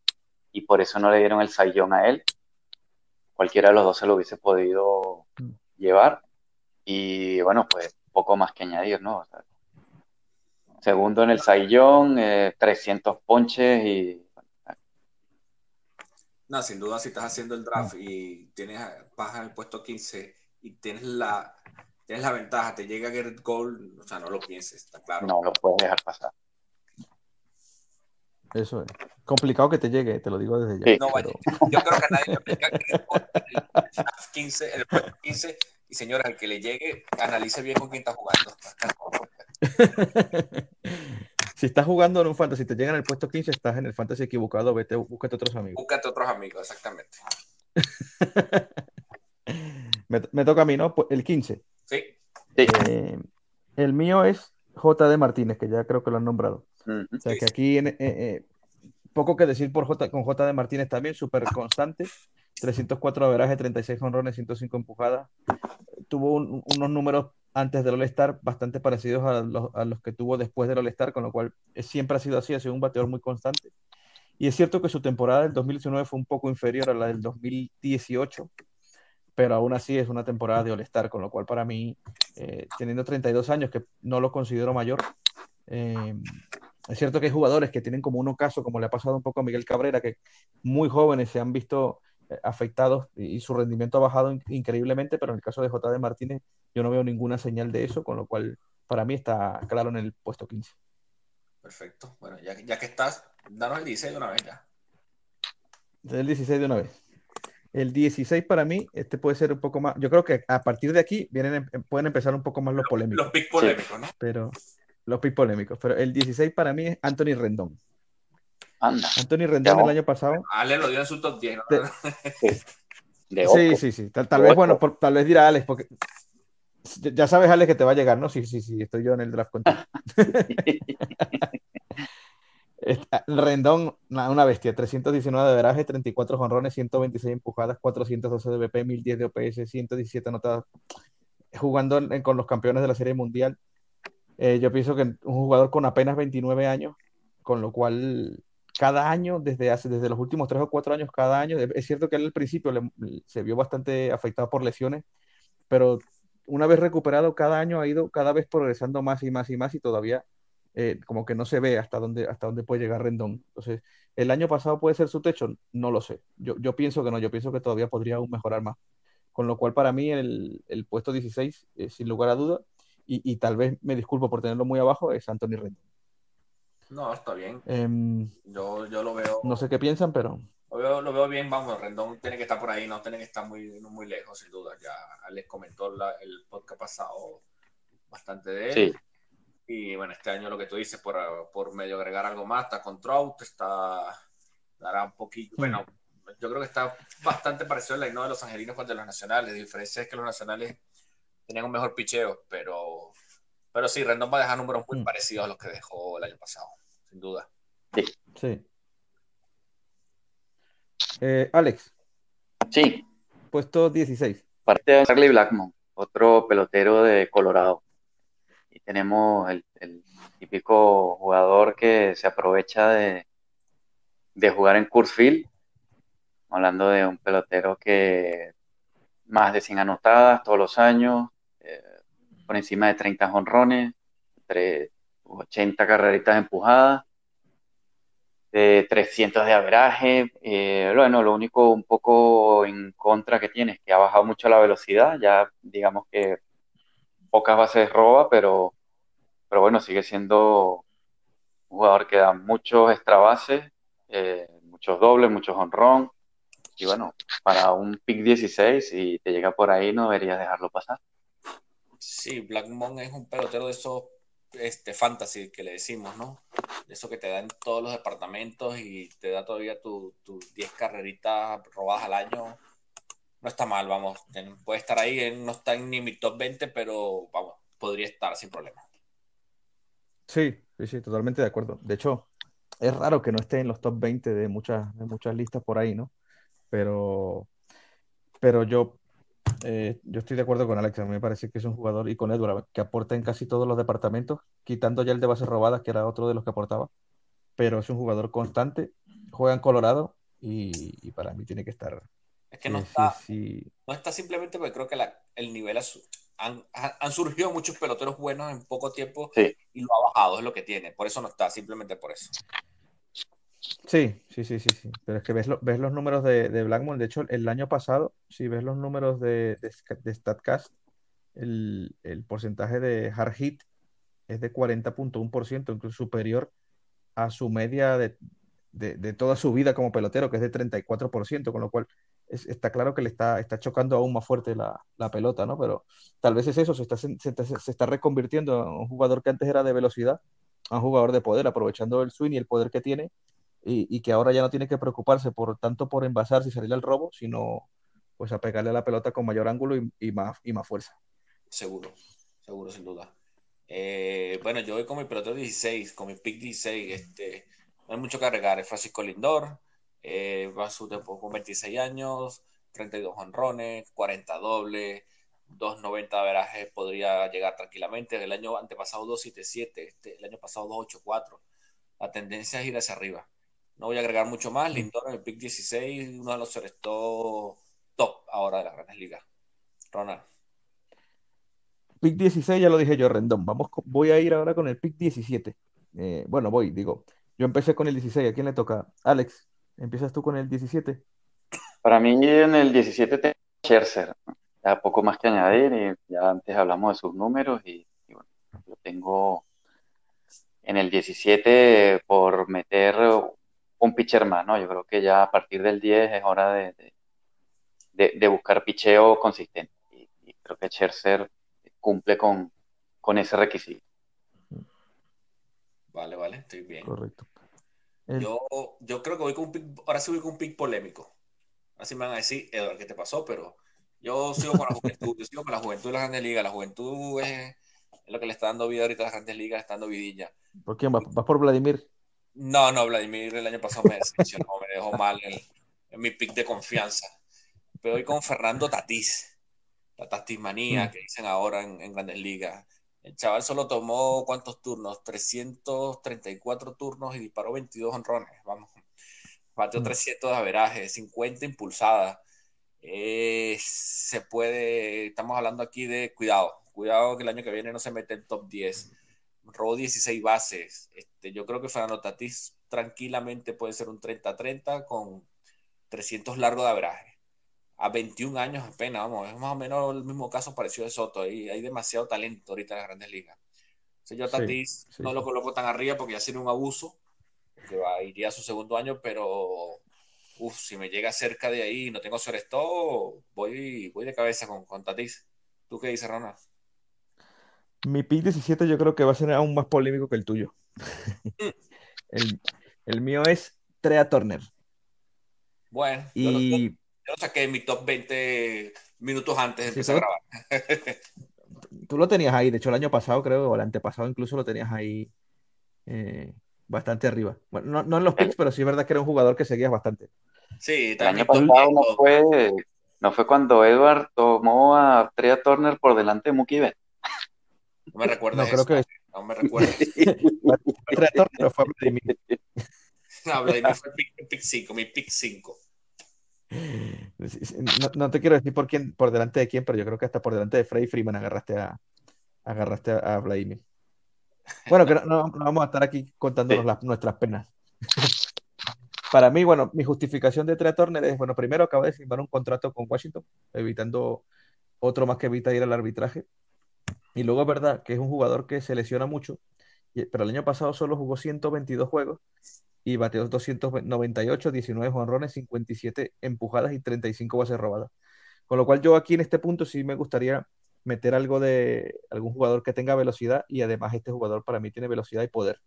y por eso no le dieron el sayón a él. Cualquiera de los dos se lo hubiese podido mm. llevar y bueno, pues poco más que añadir, ¿no? Segundo en el 300 eh, ponches y no, sin duda, si estás haciendo el draft y tienes en el puesto 15 y tienes la, tienes la ventaja, te llega Gerrit Cole, o sea, no lo pienses, está claro. No lo puedes dejar pasar. Eso es. Complicado que te llegue, te lo digo desde ya. No, vaya, yo creo que a nadie le aplica el 15, el 15, y señora, al que le llegue, analice bien con quién está jugando. si estás jugando en un fantasy, te llegan el puesto 15, estás en el fantasy equivocado, vete, búscate otros amigos. Búscate otros amigos, exactamente. Me, toca a mí, ¿no? El 15. Sí. Eh, el mío es J.D. Martínez, que ya creo que lo han nombrado. O sea que aquí, eh, eh, poco que decir por J, con J.D. Martínez también, súper constante. 304 averaje, 36 honrones, 105 empujadas. Tuvo unos números antes del All-Star bastante parecidos a los, que tuvo después del All-Star, con lo cual siempre ha sido así, ha sido un bateador muy constante. Y es cierto que su temporada del 2019 fue un poco inferior a la del 2018, pero aún así es una temporada de All-Star, con lo cual para mí, eh, teniendo 32 años, que no lo considero mayor, eh, es cierto que hay jugadores que tienen como un caso, como le ha pasado un poco a Miguel Cabrera, que muy jóvenes se han visto eh, afectados y su rendimiento ha bajado increíblemente, pero en el caso de JD Martínez yo no veo ninguna señal de eso, con lo cual para mí está claro en el puesto 15. Perfecto. Bueno, ya, ya que estás, danos el 16 de una vez ya. El 16 de una vez. El 16 para mí, este puede ser un poco más. Yo creo que a partir de aquí vienen, em, em, pueden empezar un poco más los polémicos. Los pics polémicos, ¿no? Pero los pics polémicos. Pero el 16 para mí es Anthony Rendón. Anda. Anthony Rendón el año pasado. Ale lo dio en su top 10. sí, sí, sí. Tal, vez, bueno, tal vez dirá Alex, porque ya sabes, Alex, que te va a llegar, ¿no? Sí, sí, sí, estoy yo en el draft contigo. Rendón, una bestia, 319 de veraje, 34 jonrones, 126 empujadas, 412 de BP, 1010 de OPS, 117 anotadas, jugando con los campeones de la Serie Mundial. Eh, yo pienso que un jugador con apenas 29 años, con lo cual cada año, desde, desde los últimos 3 o 4 años, cada año, es cierto que él al principio se vio bastante afectado por lesiones, pero una vez recuperado, cada año ha ido cada vez progresando más y más y más y todavía eh, como que no se ve hasta dónde, hasta dónde puede llegar Rendón. Entonces, ¿el año pasado puede ser su techo? No lo sé. Yo, yo pienso que no, yo pienso que todavía podría aún mejorar más. Con lo cual, para mí, el, el puesto 16, eh, sin lugar a duda, y, y, tal vez me disculpo por tenerlo muy abajo, es Anthony Rendón. No, está bien. Em, yo, yo lo veo. No sé qué piensan, pero. Lo veo, lo veo, bien, vamos, Rendón tiene que estar por ahí, no tiene que estar muy, muy lejos, sin duda. Ya les comentó el podcast pasado bastante de él. Sí. Y bueno, este año lo que tú dices, por, por medio agregar algo más, está con Trout, está, dará un poquito, mm. bueno, yo creo que está bastante parecido al line de los angelinos con de los nacionales. La diferencia es que los nacionales tenían un mejor picheo, pero, Pero sí, Rendón va a dejar números muy mm. parecidos a los que dejó el año pasado, sin duda. Sí. sí. Eh, Alex. Sí. Puesto 16. Parte de Charlie Blackmon, otro pelotero de Colorado. Y tenemos el, típico jugador que se aprovecha de, de jugar en Field. Hablando de un pelotero que más de 100 anotadas todos los años, por encima de 30 jonrones, entre 80 carreritas empujadas de 300 de averaje. Eh, bueno, lo único un poco en contra que tiene es que ha bajado mucho la velocidad, ya digamos que pocas bases roba, pero, pero bueno, sigue siendo un jugador que da muchos extra bases, eh, muchos dobles, muchos honrón. Y bueno, para un pick 16, si te llega por ahí, no deberías dejarlo pasar. Sí, Blackmon es un pelotero de esos este fantasy que le decimos, ¿no? Eso que te da en todos los departamentos y te da todavía tus 10 carreritas robadas al año. No está mal, vamos. Puede estar ahí, no está ni mi top 20, pero vamos, podría estar sin problema. Sí, sí, sí, totalmente de acuerdo. De hecho, es raro que no esté en los top 20 de muchas, de muchas listas por ahí, ¿no? Pero, pero yo eh, yo estoy de acuerdo con Alex, a mí me parece que es un jugador y con Edward que aporta en casi todos los departamentos, quitando ya el de bases robadas, que era otro de los que aportaba, pero es un jugador constante, juega en Colorado y, para mí tiene que estar. Es que no, está, no está simplemente porque creo que el nivel han, han, surgido muchos peloteros buenos en poco tiempo y lo ha bajado, es lo que tiene, por eso no está, simplemente por eso. Sí, sí, sí, sí, sí. Pero es que ves, ves los números de, de Blackmon. De hecho, el año pasado, si ves los números de, de, StatCast, el, el, porcentaje de hard hit es de 40.1%, incluso superior a su media de, de, toda su vida como pelotero, que es de 34%, con lo cual está claro que le está, está chocando aún más fuerte la, la pelota, ¿no? Pero tal vez es eso, se está, se, se está reconvirtiendo en un jugador que antes era de velocidad, a un jugador de poder, aprovechando el swing y el poder que tiene y, que ahora ya no tiene que preocuparse por tanto por envasarse y salir al robo, sino pues a pegarle a la pelota con mayor ángulo y, más, y más fuerza. Seguro, seguro, sin duda. Eh, bueno, yo voy con mi pelota 16, con mi pick 16, este, no hay mucho que agregar, es Francisco Lindor, eh, va a su tiempo con 26 años, 32 honrones, 40 dobles, 2.90 verajes podría llegar tranquilamente. El año antepasado 2.77, este, el año pasado 2.84. La tendencia es ir hacia arriba. No voy a agregar mucho más. Lindor en el pick 16, uno de los restó top ahora de las grandes ligas. Ronald. Pick 16, ya lo dije yo, Rendón. Vamos, voy a ir ahora con el pick 17. Eh, bueno, voy, digo. Yo empecé con el 16. ¿A quién le toca? Alex, ¿empiezas tú con el 17? Para mí en el 17 tengo Scherzer. Ya poco más que añadir. Y ya antes hablamos de sus números y, y bueno, lo tengo en el 17 por meter un pitcher más, ¿no? Yo creo que ya a partir del 10 es hora de, de, buscar picheo consistente. Y, creo que Scherzer cumple con, con ese requisito. Vale, vale, estoy bien. Correcto. Yo, yo creo que voy con un pick, ahora sí voy con un pick polémico. Así me van a decir, Eduardo, ¿qué te pasó? Pero yo sigo con la juventud, yo sigo con la juventud de las grandes ligas. La juventud es, lo que le está dando vida ahorita a las grandes ligas, está dando vidilla. ¿Por quién vas? ¿Vas por Vladimir? No, no, Vladimir el año pasado me decepcionó, me dejó mal en, mi pick de confianza. Pero hoy con Fernando Tatís, la Tatismanía mm. que dicen ahora en, Grandes Ligas. El chaval solo tomó cuántos turnos, 334 turnos y disparó 22 honrones, vamos. Bateó 300 mm. de averaje, 50 impulsadas. Eh, se puede, estamos hablando aquí de cuidado, cuidado que el año que viene no se mete en top 10 robó 16 bases. Este, yo creo que Fernando Tatís tranquilamente puede ser un 30-30 con 300 largo de abraje. A 21 años apenas, vamos, es más o menos el mismo caso parecido de Soto. Hay, hay demasiado talento ahorita en las grandes ligas. yo Tatís no lo coloco tan arriba porque ya sería un abuso, que va, iría a su segundo año, pero uf, si me llega cerca de ahí y no tengo sobre esto, voy, voy de cabeza con, con Tatís. ¿Tú qué dices, Ronald? Mi pick 17 yo creo que va a ser aún más polémico que el tuyo. el, mío es Trea Turner. Bueno, y... yo, lo, saqué en mi top 20 minutos antes de empezar a grabar. tú lo tenías ahí, de hecho el año pasado creo, o el antepasado incluso lo tenías ahí eh, bastante arriba. Bueno, no, en los picks, pero sí es verdad que era un jugador que seguías bastante. Sí, el año pasado no fue, no fue cuando Edward tomó a Trea Turner por delante de Mookie Betts. No me recuerdo. No, creo que. No me recuerdo. Trea Turner fue Vladimir. No, Vladimir fue pick 5, mi pick 5. No, te quiero decir por quién, por delante de quién, pero yo creo que hasta por delante de Freddy Freeman agarraste a, agarraste a Vladimir. Bueno, que no, vamos a estar aquí contándonos nuestras penas. Para mí, bueno, mi justificación de Trey Turner es, bueno, primero acabo de firmar un contrato con Washington, evitando otro más que evita ir al arbitraje. Y luego es verdad que es un jugador que se lesiona mucho, pero el año pasado solo jugó 122 juegos y bateó 298, 19 jonrones, 57 empujadas y 35 bases robadas. Con lo cual yo aquí en este punto sí me gustaría meter algo de algún jugador que tenga velocidad y además este jugador para mí tiene velocidad y poder.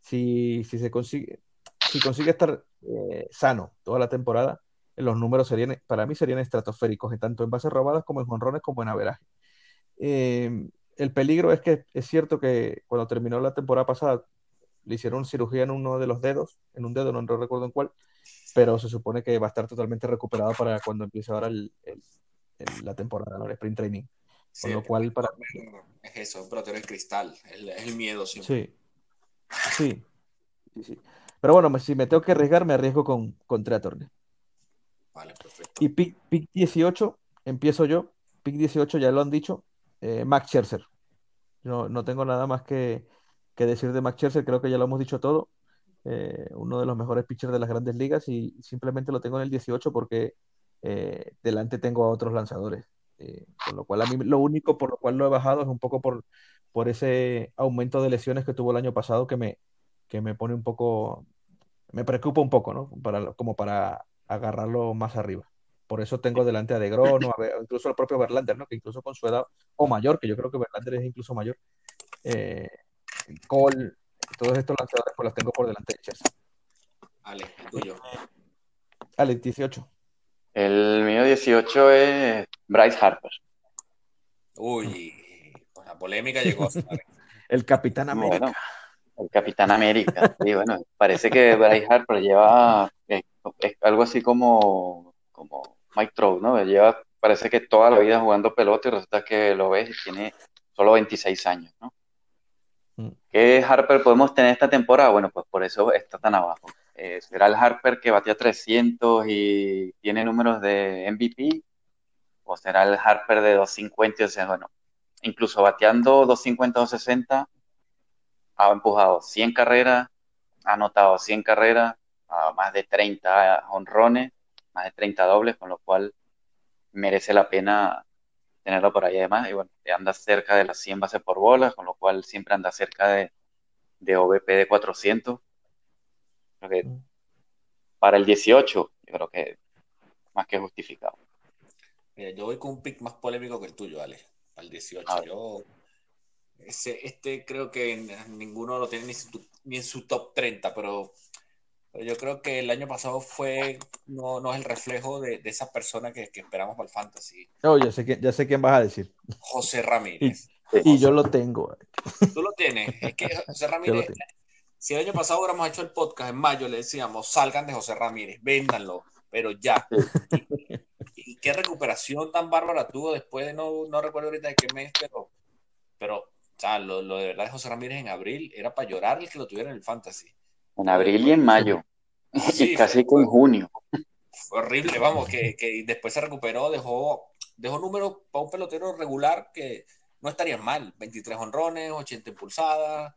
Si, si se consigue, si consigue estar eh, sano toda la temporada, los números serían, para mí serían estratosféricos, tanto en bases robadas como en jonrones como en averaje. Eh, el peligro es que es cierto que cuando terminó la temporada pasada le hicieron cirugía en uno de los dedos, en un dedo, no, recuerdo en cuál, pero se supone que va a estar totalmente recuperado para cuando empiece ahora la temporada, el sprint training. Con lo cual, para. Es eso, un pelotero de cristal. Es el, miedo siempre. Sí. sí. Sí, Pero bueno, si me tengo que arriesgar, me arriesgo con, con Vale, perfecto. Y pick, 18, empiezo yo. Pick 18, ya lo han dicho. Eh, Max Scherzer. No, no tengo nada más que, que, decir de Max Scherzer. Creo que ya lo hemos dicho todo. Eh, uno de los mejores pitchers de las grandes ligas y simplemente lo tengo en el 18 porque eh, delante tengo a otros lanzadores. Eh, con lo cual, a mí lo único por lo cual lo he bajado es un poco por, por ese aumento de lesiones que tuvo el año pasado que me, que me pone un poco, me preocupa un poco, ¿no? Para, como para agarrarlo más arriba. Por eso tengo delante a De Grono, incluso el propio Verlander, ¿no? Que incluso con su edad, o mayor, que yo creo que Verlander es incluso mayor, eh, Cole, todos estos lanzadores, pues los tengo por delante de Chelsea. Ale, tuyo. Ale, 18. El mío 18 es Bryce Harper. Uy, pues la polémica llegó. el Capitán América. el Capitán América. Sí, bueno, parece que Bryce Harper lleva es, algo así como, como Mike Trout, ¿no? Lleva, parece que toda la vida jugando pelota y resulta que lo ves y tiene solo 26 años, ¿no? Mm. ¿Qué Harper podemos tener esta temporada? Bueno, pues por eso está tan abajo. Eh, ¿Será el Harper que batía 300 y tiene números de MVP? ¿O será el Harper de 250? O sea, bueno, incluso bateando 250 o 60, ha empujado 100 carreras, ha anotado 100 carreras, a más de 30 honrones, más de 30 dobles, con lo cual merece la pena tenerlo por ahí además. Y bueno, anda cerca de las 100 bases por bolas, con lo cual siempre anda cerca de, de OVP de 400 Mm. para el 18, yo creo que más que justificado. Mira, yo voy con un pick más polémico que el tuyo, Ale, para el 18. Yo, este creo que ninguno lo tiene ni, en su top 30, pero, yo creo que el año pasado fue, no, no es el reflejo de, esa persona que, esperamos para el fantasy. Oh, ya sé, que, ya sé quién vas a decir. José Ramírez. Y, yo lo tengo. Tú lo tienes. Es que José Ramírez si el año pasado hubiéramos hecho el podcast en mayo, le decíamos, salgan de José Ramírez, véndanlo, pero ya. Y, qué recuperación tan bárbara tuvo después de, no, no recuerdo ahorita de qué mes, pero, pero o sea, lo, de verdad de José Ramírez en abril era para llorar el que lo tuviera en el fantasy. En abril y en mayo. y casi con junio. Fue horrible, vamos, que, que después se recuperó, dejó, dejó números para un pelotero regular que no estaría mal. 23 honrones, 80 impulsadas,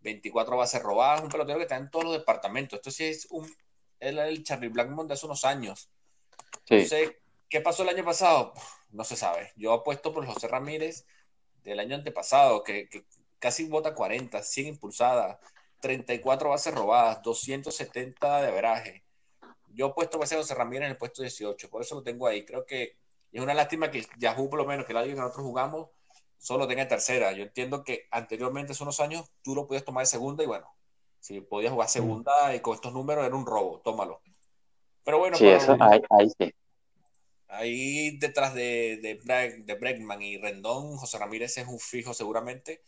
24 bases robadas, un pelotero que está en todos los departamentos. Esto sí es un, el Charlie Blackmon de hace unos años. Entonces, ¿qué pasó el año pasado? No se sabe. Yo apuesto por José Ramírez del año antepasado, que, casi vota 40, 100 impulsadas, 34 bases robadas, 270 de averaje. Yo apuesto por ese José Ramírez en el puesto 18, por eso lo tengo ahí. Creo que es una lástima que Yahoo, por lo menos, que la que nosotros jugamos, solo tenga tercera. Yo entiendo que anteriormente, hace unos años, tú lo podías tomar de segunda y bueno, si podías jugar segunda y con estos números era un robo, tómalo. Pero bueno, sí, eso, ahí, sí. ahí detrás de, de, de Bregman y Rendón, José Ramírez es un fijo seguramente.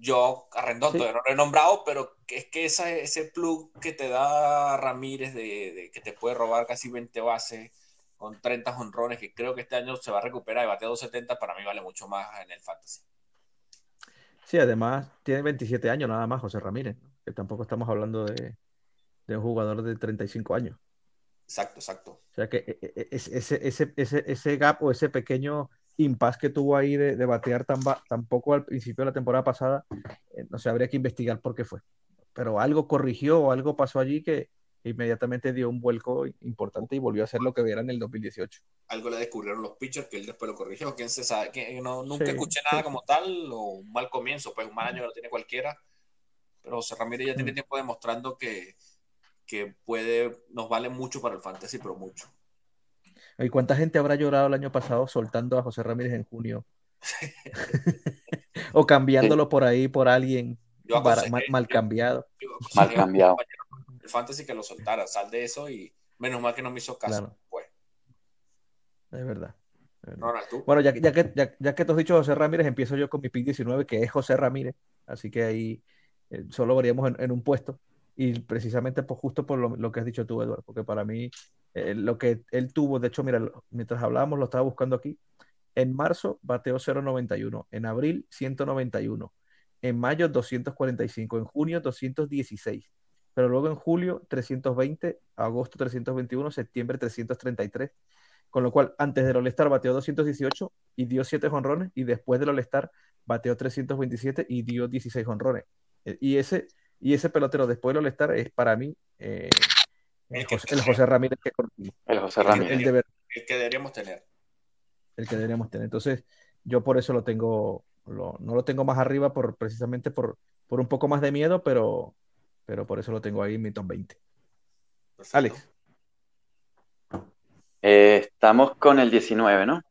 Yo a Rendón todavía no lo he nombrado, pero es que esa, ese plug que te da Ramírez de, que te puede robar casi 20 bases con 30 honrones, que creo que este año se va a recuperar y bate 270, para mí vale mucho más en el fantasy. Sí, además tiene 27 años nada más José Ramírez, que tampoco estamos hablando de, de un jugador de 35 años. Exacto, exacto. O sea que e, e, e, ese, ese, ese, ese gap o ese pequeño impasse que tuvo ahí de, de batear tan, tan, poco al principio de la temporada pasada, eh, no sé, habría que investigar por qué fue. Pero algo corrigió o algo pasó allí que inmediatamente dio un vuelco importante y volvió a hacer lo que era en el 2018. Algo le descubrieron los pitchers que él después lo corrigió. ¿Quién se sabe? Que no, nunca escuché nada como tal o un mal comienzo, pues un mal año lo tiene cualquiera. Pero José Ramírez ya tiene mm. tiempo demostrando que, que puede, nos vale mucho para el fantasy, pero mucho. ¿Y cuánta gente habrá llorado el año pasado soltando a José Ramírez en junio? o cambiándolo por ahí por alguien mal, cambiado. mal cambiado. El fantasy que lo soltara, sal de eso y menos mal que no me hizo caso. Pues. Es verdad. Bueno, ya, ya, que, ya, ya, que te has dicho José Ramírez, empiezo yo con mi pick 19, que es José Ramírez. Así que ahí eh, solo veríamos en, un puesto y precisamente por, justo por lo, que has dicho tú, Eduardo, porque para mí eh, lo que él tuvo, de hecho, mira, mientras hablábamos, lo estaba buscando aquí, en marzo bateó 0.91, en abril 191, en mayo 245, en junio 216, pero luego en julio 320, agosto 321, septiembre 333, con lo cual antes del All-Star bateó 218 y dio 7 jonrones, y después del All-Star bateó 327 y dio 16 jonrones. Eh, y ese y ese pelotero después del All-Star es para mí eh, el, José, Ramírez que El José Ramírez. El, que deberíamos tener. El que deberíamos tener. Entonces, yo por eso lo tengo, no lo tengo más arriba por precisamente por, por un poco más de miedo, pero, pero por eso lo tengo ahí en mi top 20. Alex. Eh, estamos con el 19, ¿no?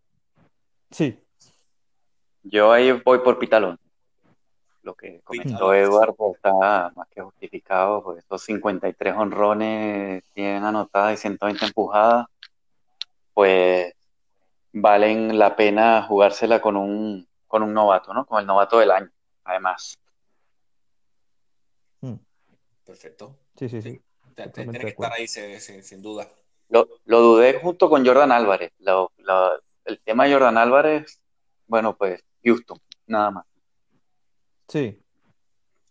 Sí. Yo ahí voy por Pitalón lo que comentó Eduardo está más que justificado, porque esos 53 honrones tienen anotadas y 120 empujadas, pues valen la pena jugársela con un, con un novato, ¿no? Con el novato del año, además. Hmm. Perfecto. Sí, sí, sí. Tiene que estar ahí sin, duda. Lo, dudé junto con Jordan Álvarez. el tema de Jordan Álvarez, bueno, pues Houston, nada más. Sí.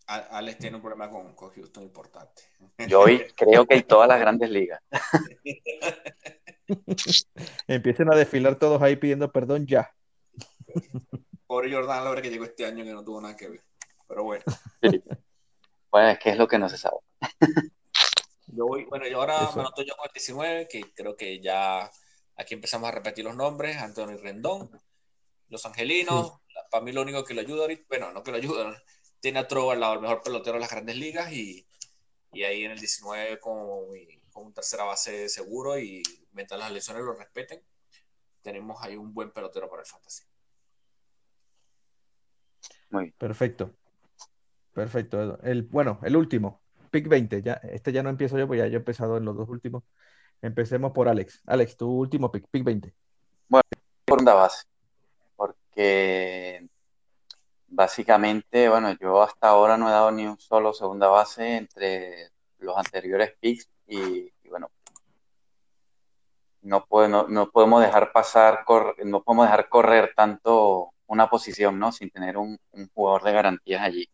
Alex tiene un problema con, Houston importante. Yo creo que en todas las grandes ligas. Empiecen a desfilar todos ahí pidiendo perdón ya. Pobre Jordan Álvarez que llegó este año que no tuvo nada que ver. Pero bueno. Bueno, es que es lo que no se sabe. Yo voy, bueno, y ahora me anoto yo con el 19, que creo que ya aquí empezamos a repetir los nombres. Antonio Rendón, Los Angelinos, para mí lo único que lo ayuda ahorita, bueno, no que lo ayuda, tiene a Trovo al lado, el mejor pelotero de las grandes ligas y, y ahí en el 19 con, con un tercera base seguro y mientras las lesiones lo respeten, tenemos ahí un buen pelotero para el fantasy. Muy perfecto. Perfecto. El, bueno, el último, pick 20. Ya, este ya no empiezo yo, pues ya yo he empezado en los dos últimos. Empecemos por Alex. Alex, tu último pick, pick 20. Bueno, segunda base básicamente, bueno, yo hasta ahora no he dado ni un solo segunda base entre los anteriores picks y, bueno, no, no, podemos dejar pasar, no podemos dejar correr tanto una posición, ¿no? Sin tener un, jugador de garantías allí.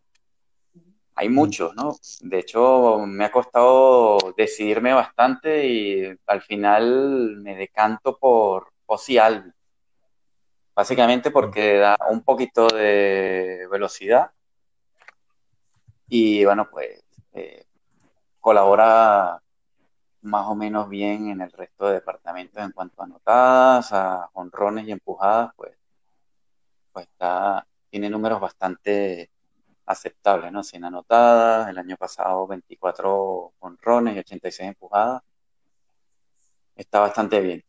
Hay muchos, ¿no? De hecho, me ha costado decidirme bastante y al final me decanto por Ozzy Alves Básicamente porque da un poquito de velocidad y bueno, pues eh, colabora más o menos bien en el resto de departamentos en cuanto a anotadas, a honrones y empujadas, pues, pues está, tiene números bastante aceptables, ¿no? 100 anotadas, el año pasado 24 honrones y 86 empujadas. Está bastante bien.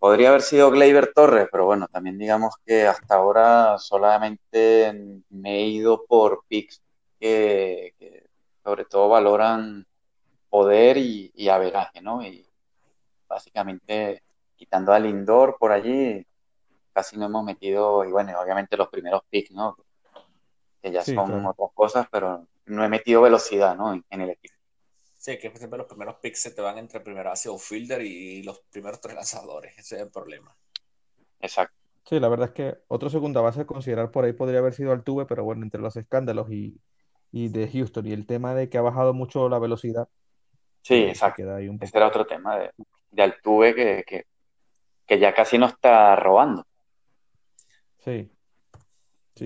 Podría haber sido Gleyber Torres, pero bueno, también digamos que hasta ahora solamente me he ido por picks que, sobre todo valoran poder y, y averaje, ¿no? Y básicamente quitando al indoor por allí, casi no hemos metido, y bueno, obviamente los primeros picks, ¿no? Que ya son otras cosas, pero no he metido velocidad, ¿no? En, el equipo. Sí, que siempre los primeros picks se te van entre primera base o fielder y los primeros tres lanzadores. Ese es el problema. Exacto. Sí, la verdad es que otro segunda base a considerar por ahí podría haber sido Altuve, pero bueno, entre los escándalos y, de Houston y el tema de que ha bajado mucho la velocidad. Sí, pues, exacto. Ese era otro tema de, de Altuve que, que, ya casi no está robando. Sí.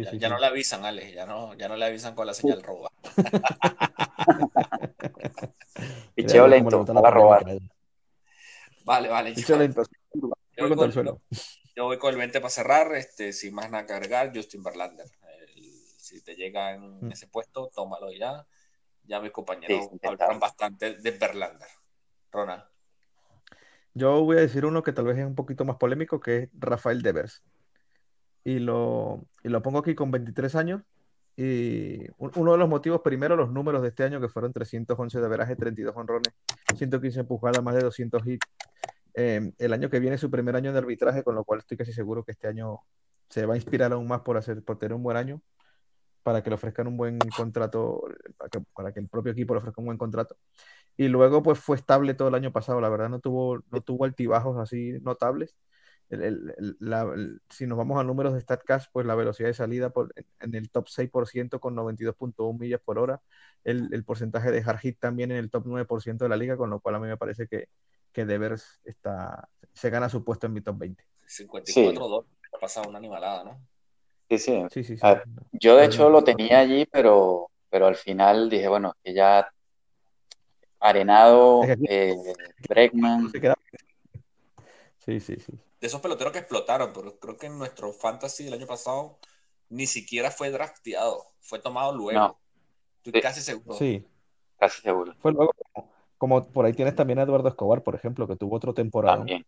Sí ya, no le avisan, Alex, ya no, ya no le avisan con la señal roba. Picheo lento, para robar. Vale, vale. Picheo lento. Yo voy con el 20 para cerrar, este, sin más nada que agregar, Justin Verlander. si te llega en mm. ese puesto, tómalo ya. Ya mis compañeros hablan bastante de Verlander. Ronald. Yo voy a decir uno que tal vez es un poquito más polémico, que es Rafael Devers. Y lo, y lo pongo aquí con 23 años. Y uno de los motivos, primero, los números de este año, que fueron 311 de veraje, 32 honrones, 115 empujadas, más de 200 hits. Em, el año que viene es su primer año de arbitraje, con lo cual estoy casi seguro que este año se va a inspirar aún más por, hacer, por tener un buen año, para que le ofrezcan un buen contrato, para que, el propio equipo le ofrezca un buen contrato. Y luego, pues fue estable todo el año pasado, la verdad, no tuvo, no tuvo altibajos así notables. Si nos vamos a números de StatCast, pues la velocidad de salida por, en el top 6% con 92.1 millas por hora, el, el porcentaje de hard hit también en el top 9% de la liga, con lo cual a mí me parece que, que Devers está, se gana su puesto en mi top 20. 54-2, ha pasado una animalada, ¿no? Sí, sí. yo de hecho lo tenía allí, pero, pero al final dije, bueno, que ya Arenado, eh, Bregman. Sí, sí, sí. De esos peloteros que explotaron, pero creo que en nuestro fantasy del año pasado ni siquiera fue drafteado, fue tomado luego. Estoy casi seguro. Sí. Casi seguro. Fue luego como por ahí tienes también a Eduardo Escobar, por ejemplo, que tuvo otra temporada. También.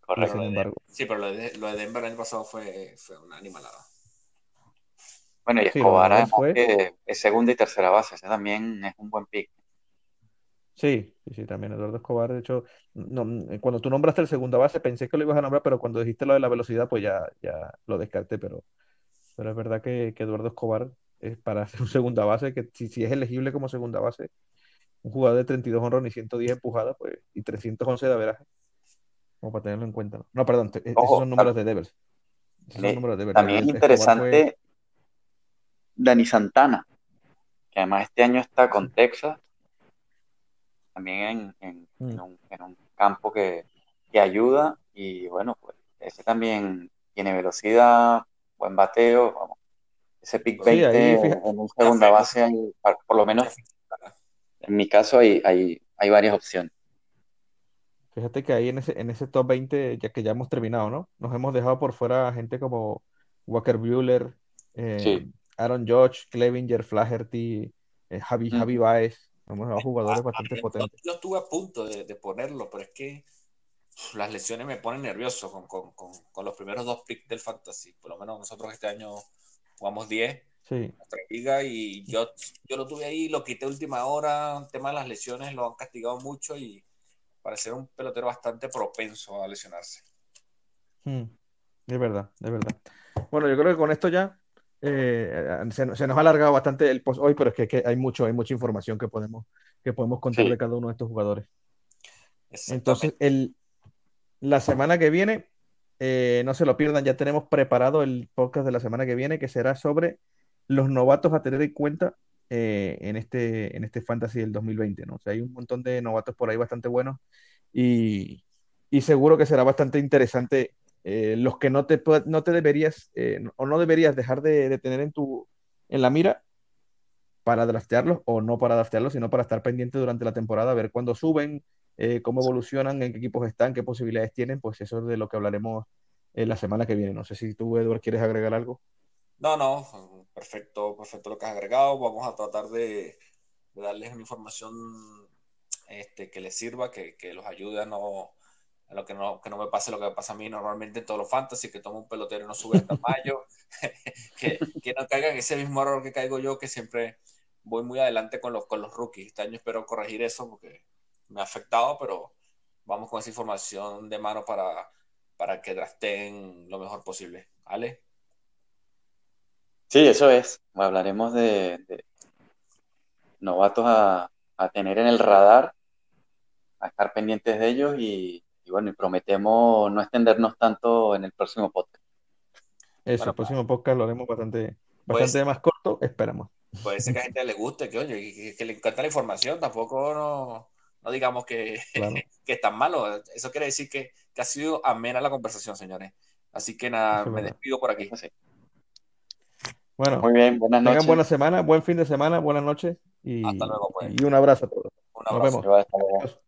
Correcto. sí, pero lo de, lo de, Denver el año pasado fue, fue una animalada. Bueno, y Escobar fue... es segunda y tercera base, ese también es un buen pick. Sí, sí, también Eduardo Escobar, de hecho, no, cuando tú nombraste el segunda base pensé que lo ibas a nombrar, pero cuando dijiste lo de la velocidad, pues ya, ya lo descarté, pero, pero es verdad que, que Eduardo Escobar es para ser un segunda base, que si, si es elegible como segunda base, un jugador de 32 honrones y 110 empujadas, pues, y 311 de averaje. Como para tenerlo en cuenta. No, perdón, esos son números de Devers. También es interesante Dani Santana, que además este año está con Texas, también en, mm. un, campo que, ayuda, y bueno, pues ese también tiene velocidad, buen bateo, vamos. Ese pick 20 en un segunda base, por lo menos en mi caso hay, hay, hay varias opciones. Fíjate que ahí en ese, en ese top 20, ya que ya hemos terminado, ¿no? Nos hemos dejado por fuera gente como Walker Bueller, eh, Aaron Judge, Clevinger, Flaherty, eh, Javi, Javi Baez. Hemos jugadores bastante potentes. Yo estuve a punto de, ponerlo, pero es que las lesiones me ponen nervioso con, con, con, con, los primeros dos picks del Fantasy. Por lo menos nosotros este año jugamos 10 Sí. y yo, yo lo tuve ahí, lo quité última hora, el tema de las lesiones lo han castigado mucho y parece un pelotero bastante propenso a lesionarse. Hmm. Es verdad, es verdad. Bueno, yo creo que con esto ya eh, se, nos ha alargado bastante el post hoy, pero es que, hay mucho, hay mucha información que podemos, que podemos contar de cada uno de estos jugadores. Entonces, el, la semana que viene, eh, no se lo pierdan, ya tenemos preparado el podcast de la semana que viene, que será sobre los novatos a tener en cuenta eh, en, este, en este Fantasy del 2020, ¿no? O sea, hay un montón de novatos por ahí bastante buenos y, seguro que será bastante interesante eh, los que no te, no te deberías eh, o no deberías dejar de, tener en, tu, en la mira para draftearlos o no para draftearlos, sino para estar pendiente durante la temporada, a ver cuándo suben, cómo evolucionan, en qué equipos están, qué posibilidades tienen, pues eso es de lo que hablaremos la semana que viene. No sé si tú, Edward, quieres agregar algo. No, no, perfecto, perfecto lo que has agregado. Vamos a tratar de, darles una información este, que les sirva, que, los ayude a no a lo que no, que no me pase lo que me pasa a mí normalmente en todos los fantasy, que tomo un pelotero y no sube hasta mayo, que, que, no caigan ese mismo error que caigo yo, que siempre voy muy adelante con los, con los rookies. Este año espero corregir eso porque me ha afectado, pero vamos con esa información de mano para, para que draften lo mejor posible. ¿Vale? Sí, eso es. Hablaremos de, novatos a, tener en el radar, a estar pendientes de ellos y, bueno, y prometemos no extendernos tanto en el próximo podcast. Eso, el próximo podcast lo haremos bastante, pues bastante más corto, esperamos. Puede ser que a gente le guste, que oye, que, le encanta la información, tampoco no, no digamos que, que es tan malo. Eso quiere decir que, que, ha sido amena la conversación, señores. Así que nada, me despido por aquí. Bueno, muy bien, buenas noches. Tengan buena semana, buen fin de semana, buenas noches y, Hasta luego, pues. y un abrazo a todos. Un abrazo. Nos vemos.